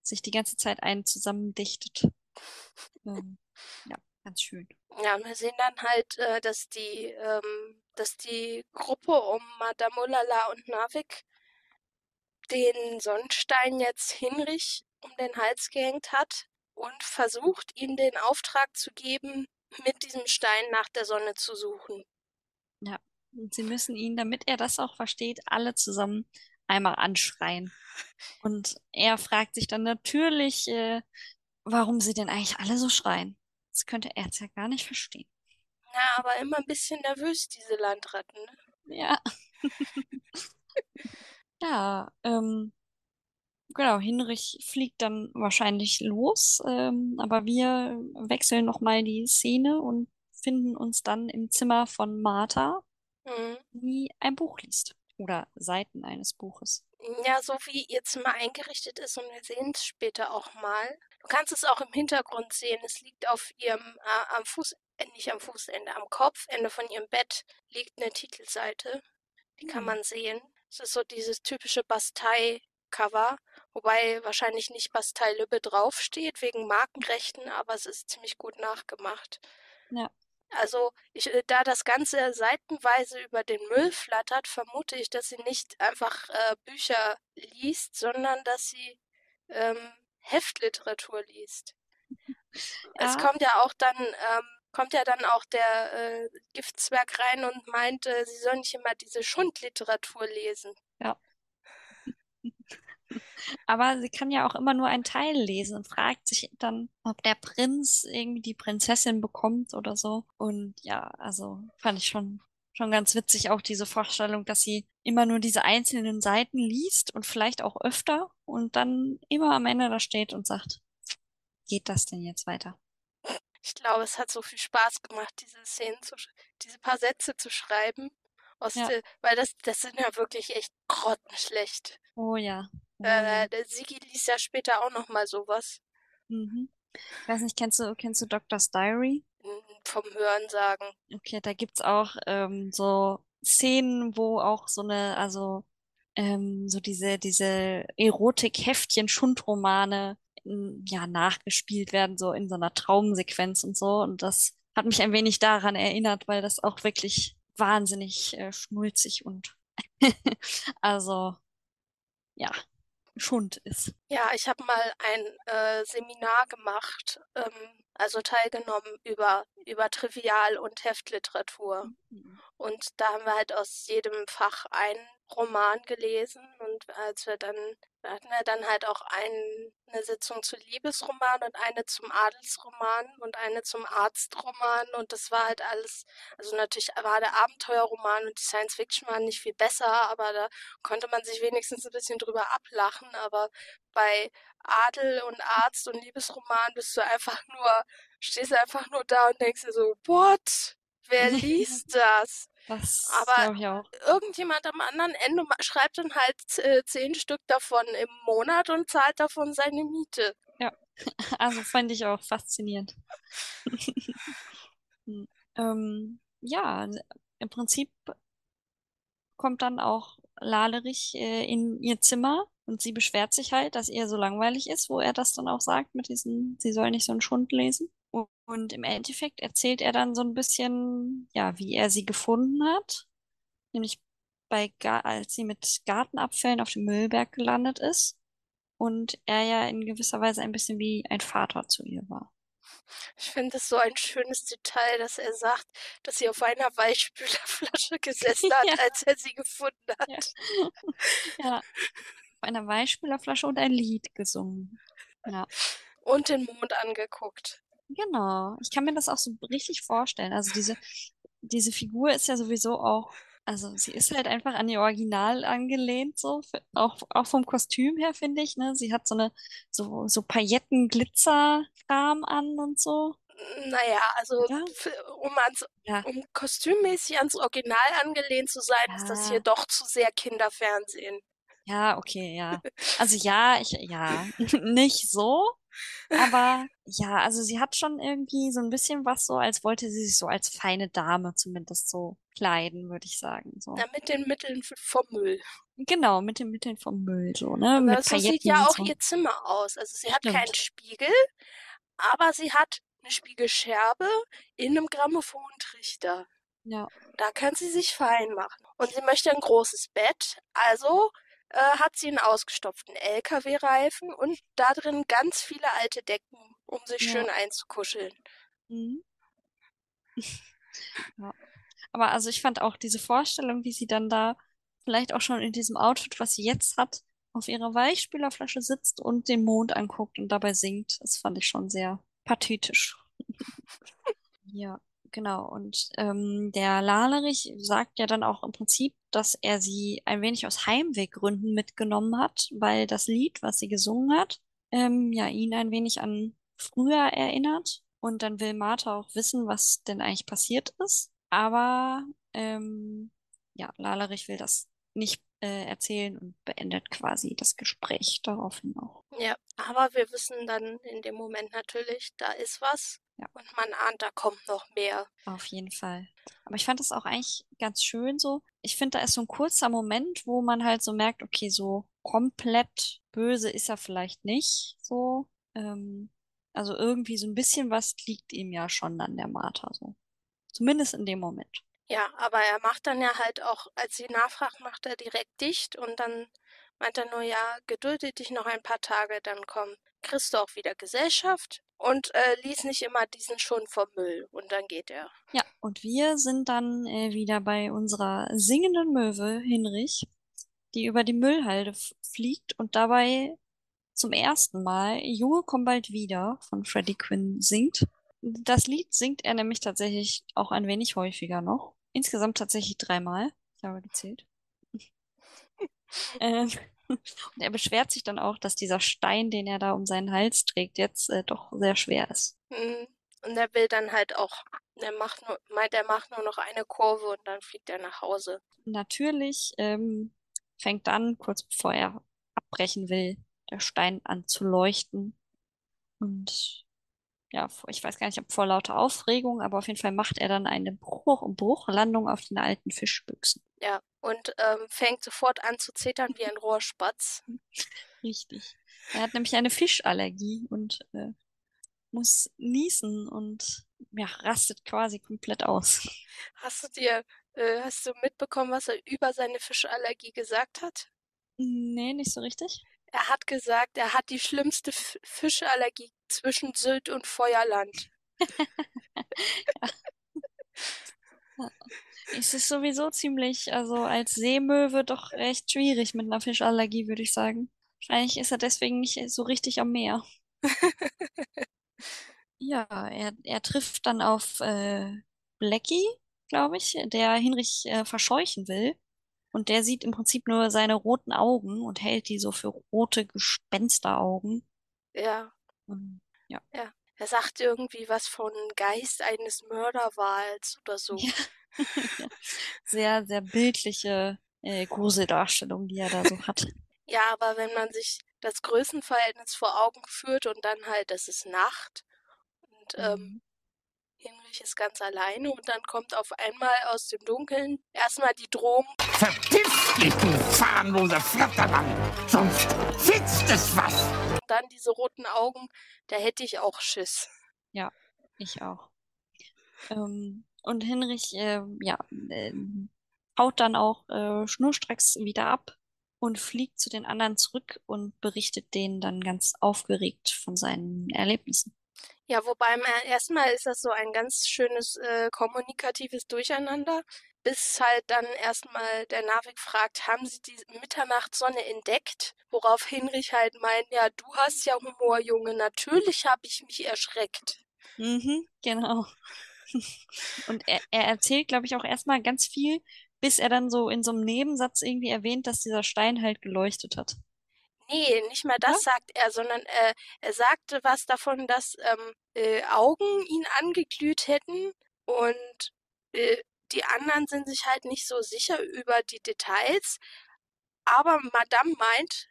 sich die ganze Zeit einen zusammendichtet. Ähm, ja, ganz schön. Ja, wir sehen dann halt, äh, dass die, ähm, dass die Gruppe um Madame Ulala und Navik den Sonnenstein jetzt Hinrich um den Hals gehängt hat und versucht, ihm den Auftrag zu geben, mit diesem Stein nach der Sonne zu suchen. Ja, und sie müssen ihn, damit er das auch versteht, alle zusammen einmal anschreien. Und er fragt sich dann natürlich, äh, warum sie denn eigentlich alle so schreien. Das könnte er jetzt ja gar nicht verstehen. Ja, aber immer ein bisschen nervös, diese Landratten. Ne? Ja. [laughs] Ja, ähm, genau, Hinrich fliegt dann wahrscheinlich los, ähm, aber wir wechseln nochmal die Szene und finden uns dann im Zimmer von Martha, Mhm. die ein Buch liest. Oder Seiten eines Buches. Ja, so wie ihr Zimmer eingerichtet ist und wir sehen es später auch mal. Du kannst es auch im Hintergrund sehen. Es liegt auf ihrem, äh, am Fuß äh, nicht am Fußende, am Kopfende von ihrem Bett liegt eine Titelseite. Die kann Hm. man sehen. Es ist so dieses typische Bastei-Cover, wobei wahrscheinlich nicht Bastei-Lübbe draufsteht wegen Markenrechten, aber es ist ziemlich gut nachgemacht. Ja. Also, ich, äh, da das Ganze seitenweise über den Müll flattert, vermute ich, dass sie nicht einfach äh, Bücher liest, sondern dass sie ähm, Heftliteratur liest. [laughs] Es Ja. kommt ja auch dann, ähm, kommt ja dann auch der äh, Giftzwerg rein und meint, äh, sie soll nicht immer diese Schundliteratur lesen. [laughs] Aber sie kann ja auch immer nur einen Teil lesen und fragt sich dann, ob der Prinz irgendwie die Prinzessin bekommt oder so. Und ja, also fand ich schon, schon ganz witzig auch diese Vorstellung, dass sie immer nur diese einzelnen Seiten liest und vielleicht auch öfter und dann immer am Ende da steht und sagt, geht das denn jetzt weiter? Ich glaube, es hat so viel Spaß gemacht, diese Szenen zu, diese paar Sätze zu schreiben. Ja. der, weil das, das sind ja wirklich echt grottenschlecht. Oh ja. Äh, der Sigi liest ja später auch noch mal sowas. Mhm. Ich weiß nicht, kennst du, kennst du Doctor's Diary? Vom Hören sagen. Okay, da gibt's auch ähm, so Szenen, wo auch so eine, also ähm, so diese, diese Erotik-Heftchen, Schundromane ja nachgespielt werden, so in so einer Traumsequenz und so. Und das hat mich ein wenig daran erinnert, weil das auch wirklich wahnsinnig äh, schnulzig und [laughs] also ja, Schund ist. Ja, ich habe mal ein äh, Seminar gemacht, ähm, also teilgenommen über, über Trivial- und Heftliteratur. Und da haben wir halt aus jedem Fach einen Roman gelesen und als wir dann, wir hatten wir dann halt auch ein, eine Sitzung zu Liebesroman und eine zum Adelsroman und eine zum Arztroman und das war halt alles, also natürlich war der Abenteuerroman und die Science Fiction waren nicht viel besser, aber da konnte man sich wenigstens ein bisschen drüber ablachen, aber bei Adel und Arzt und Liebesroman bist du einfach nur, stehst einfach nur da und denkst dir so, what? Wer [laughs] liest das? Das Aber- glaube ich auch. Irgendjemand am anderen Ende schreibt dann halt äh, zehn Stück davon im Monat und zahlt davon seine Miete. [laughs] Also fand ich auch faszinierend. [laughs] Hm. Ähm, ja, im Prinzip kommt dann auch Lalerich äh, in ihr Zimmer und sie beschwert sich halt, dass ihr so langweilig ist, wo er das dann auch sagt mit diesem, sie soll nicht so einen Schund lesen. Und, im Endeffekt erzählt er dann so ein bisschen, ja, wie er sie gefunden hat, nämlich bei, als sie mit Gartenabfällen auf dem Müllberg gelandet ist und er ja in gewisser Weise ein bisschen wie ein Vater zu ihr war. Ich finde es so ein schönes Detail, dass er sagt, dass sie auf einer Weichspülerflasche [laughs] gesessen hat, Ja. als er sie gefunden hat. Ja. [laughs] Ja, auf einer Weichspülerflasche und ein Lied gesungen. Ja, Und den Mond angeguckt. Genau. Ich kann mir das auch so richtig vorstellen. Also diese, diese Figur ist ja sowieso auch, also sie ist halt einfach an ihr Original angelehnt, so, auch, auch vom Kostüm her, finde ich, ne? Sie hat so eine, so, so Pailletten-Glitzer-Kram an und so. Naja, also Ja. um, ans, Ja. um kostümmäßig ans Original angelehnt zu sein, ist das Ja. hier doch zu sehr Kinderfernsehen. Ja, okay, ja. [laughs] Also ja, ich, ja, [laughs] nicht so, aber ja, also sie hat schon irgendwie so ein bisschen was so, als wollte sie sich so als feine Dame zumindest so kleiden, würde ich sagen. So. Na, mit den Mitteln vom Müll. Genau, mit den Mitteln vom Müll, so, ne? Aber Mit so sieht ja auch so. ihr Zimmer aus. Also sie hat Stimmt. keinen Spiegel, aber sie hat eine Spiegelscherbe in einem Grammophontrichter. Ja, Da kann sie sich fein machen. Und sie möchte ein großes Bett, also äh, hat sie einen ausgestopften LKW-Reifen und da drin ganz viele alte Decken, um sich Ja. schön einzukuscheln. Mhm. [laughs] Ja. Aber also ich fand auch diese Vorstellung, wie sie dann da vielleicht auch schon in diesem Outfit, was sie jetzt hat, auf ihrer Weichspülerflasche sitzt und den Mond anguckt und dabei singt. Das fand ich schon sehr pathetisch. [laughs] Ja, genau. Und ähm, der Lalerich sagt ja dann auch im Prinzip, dass er sie ein wenig aus Heimweggründen mitgenommen hat, weil das Lied, was sie gesungen hat, ähm, ja, ihn ein wenig an früher erinnert. Und dann will Martha auch wissen, was denn eigentlich passiert ist. Aber ähm, ja, Lalerich will das nicht äh, erzählen und beendet quasi das Gespräch daraufhin auch. Ja, aber wir wissen dann in dem Moment natürlich, da ist was. Und man ahnt, da kommt noch mehr. Auf jeden Fall. Aber ich fand das auch eigentlich ganz schön so. Ich finde, da ist so ein kurzer Moment, wo man halt so merkt, okay, so komplett böse ist er vielleicht nicht so. Ähm, also irgendwie so ein bisschen was liegt ihm ja schon an der Martha so. Zumindest in dem Moment. Ja, aber er macht dann ja halt auch, als sie nachfragt, macht er direkt dicht und dann meint er nur, ja, gedulde dich noch ein paar Tage, dann kommt, kriegst du auch wieder Gesellschaft und äh, lies nicht immer diesen schon vom Müll und dann geht er. Ja, und wir sind dann äh, wieder bei unserer singenden Möwe Hinrich, die über die Müllhalde fliegt und dabei zum ersten Mal Junge komm bald wieder von Freddie Quinn singt. Das Lied singt er nämlich tatsächlich auch ein wenig häufiger noch. Insgesamt tatsächlich dreimal. Ich habe gezählt. ähm, und er beschwert sich dann auch, dass dieser Stein, den er da um seinen Hals trägt, jetzt äh, doch sehr schwer ist. Mhm. Und er will dann halt auch, er macht nur, meint, er macht nur noch eine Kurve und dann fliegt er nach Hause. Natürlich ähm, fängt dann, kurz bevor er abbrechen will, der Stein an zu leuchten. Und ja, ich weiß gar nicht, ob vor lauter Aufregung, aber auf jeden Fall macht er dann eine Bruch Bruchlandung auf den alten Fischbüchsen. Ja, und ähm, fängt sofort an zu zittern wie ein Rohrspatz. Richtig. Er hat nämlich eine Fischallergie und äh, muss niesen und ja, rastet quasi komplett aus. Hast du dir, äh, hast du mitbekommen, was er über seine Fischallergie gesagt hat? Nee, nicht so richtig. Er hat gesagt, er hat die schlimmste Fischallergie zwischen Sylt und Feuerland. Es ist sowieso ziemlich, also als Seemöwe doch recht schwierig mit einer Fischallergie, würde ich sagen. Wahrscheinlich ist er deswegen nicht so richtig am Meer. [laughs] Ja, er, er trifft dann auf äh, Blackie, glaube ich, der Hinrich äh, verscheuchen will. Und der sieht im Prinzip nur seine roten Augen und hält die so für rote Gespensteraugen. Ja, Und, ja. ja. Er sagt irgendwie was von Geist eines Mörderwals oder so. Ja. [laughs] Sehr, sehr bildliche äh, Gruseldarstellung, die er da so hat. [laughs] Ja, aber wenn man sich das Größenverhältnis vor Augen führt und dann halt, es ist Nacht und ähm, Hinrich ist ganz alleine und dann kommt auf einmal aus dem Dunkeln erstmal die Drohung, Verpiss dich, du zahnloser Flattermann, sonst fitzt es was. und dann diese roten Augen, da hätte ich auch Schiss. Ich auch. Ähm, und Hinrich, äh, ja, äh, haut dann auch äh, schnurstracks wieder ab und fliegt zu den anderen zurück und berichtet denen dann ganz aufgeregt von seinen Erlebnissen. Ja, wobei im ersten Mal ist das so ein ganz schönes äh, kommunikatives Durcheinander, bis halt dann erstmal der Navik fragt, haben Sie die Mitternachtssonne entdeckt? Worauf Hinrich halt meint, ja, du hast ja Humor, Junge, natürlich habe ich mich erschreckt. Mhm, genau. [laughs] Und er, er erzählt, glaube ich, auch erstmal ganz viel, bis er dann so in so einem Nebensatz irgendwie erwähnt, dass dieser Stein halt geleuchtet hat. Nee, nicht mal das sagt er, sondern äh, er sagte was davon, dass ähm, äh, Augen ihn angeglüht hätten und äh, die anderen sind sich halt nicht so sicher über die Details. Aber Madame meint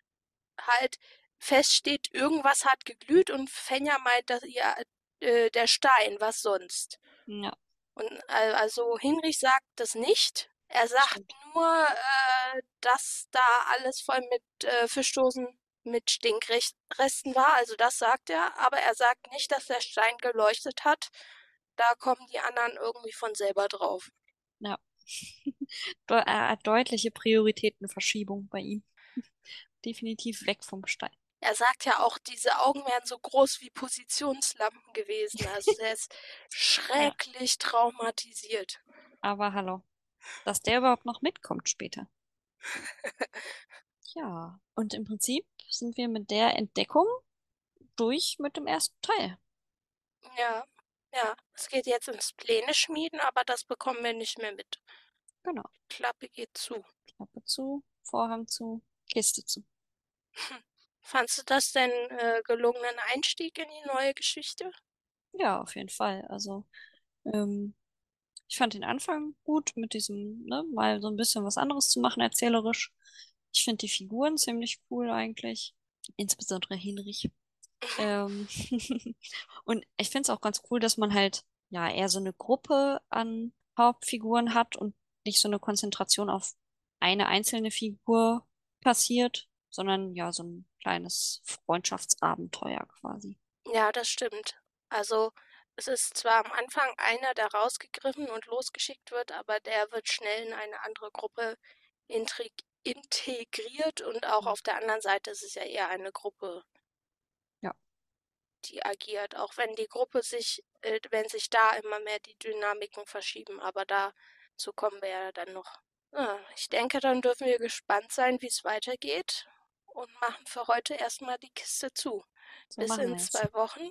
halt, feststeht, irgendwas hat geglüht und Fenja meint, dass ihr äh, der Stein, was sonst. Ja, Und also Hinrich sagt das nicht. Er sagt nur, äh, dass da alles voll mit äh, Fischdosen mit Stinkresten war. Also das sagt er, aber er sagt nicht, dass der Stein geleuchtet hat. Da kommen die anderen irgendwie von selber drauf. ja. De er hat deutliche Prioritätenverschiebung bei ihm. [laughs] Definitiv weg vom Stein. Er sagt ja auch, diese Augen wären so groß wie Positionslampen gewesen. Also [laughs] er ist schrecklich traumatisiert. Aber hallo, dass der überhaupt noch mitkommt später. [laughs] Ja, und im Prinzip sind wir mit der Entdeckung durch mit dem ersten Teil. Ja, ja. Es geht jetzt ins Pläne schmieden, aber das bekommen wir nicht mehr mit. Genau. Klappe geht zu. Klappe zu, Vorhang zu, Kiste zu. Fandst du das denn äh, gelungenen Einstieg in die neue Geschichte? Ja, auf jeden Fall. Also, ähm, ich fand den Anfang gut, mit diesem, ne, mal so ein bisschen was anderes zu machen, erzählerisch. Ich finde die Figuren ziemlich cool eigentlich. Insbesondere Hinrich. [laughs] Ähm, [laughs] und ich finde es auch ganz cool, dass man halt ja eher so eine Gruppe an Hauptfiguren hat und nicht so eine Konzentration auf eine einzelne Figur passiert, sondern ja so ein kleines Freundschaftsabenteuer quasi. Ja, das stimmt. Also es ist zwar am Anfang einer, der rausgegriffen und losgeschickt wird, aber der wird schnell in eine andere Gruppe intrig- integriert und auch auf der anderen Seite ist es ja eher eine Gruppe, Ja. die agiert, auch wenn die Gruppe sich, äh, wenn sich da immer mehr die Dynamiken verschieben, aber dazu kommen wir ja dann noch. Ah, ich denke, dann dürfen wir gespannt sein, wie es weitergeht und machen für heute erstmal die Kiste zu. So Bis in zwei Wochen.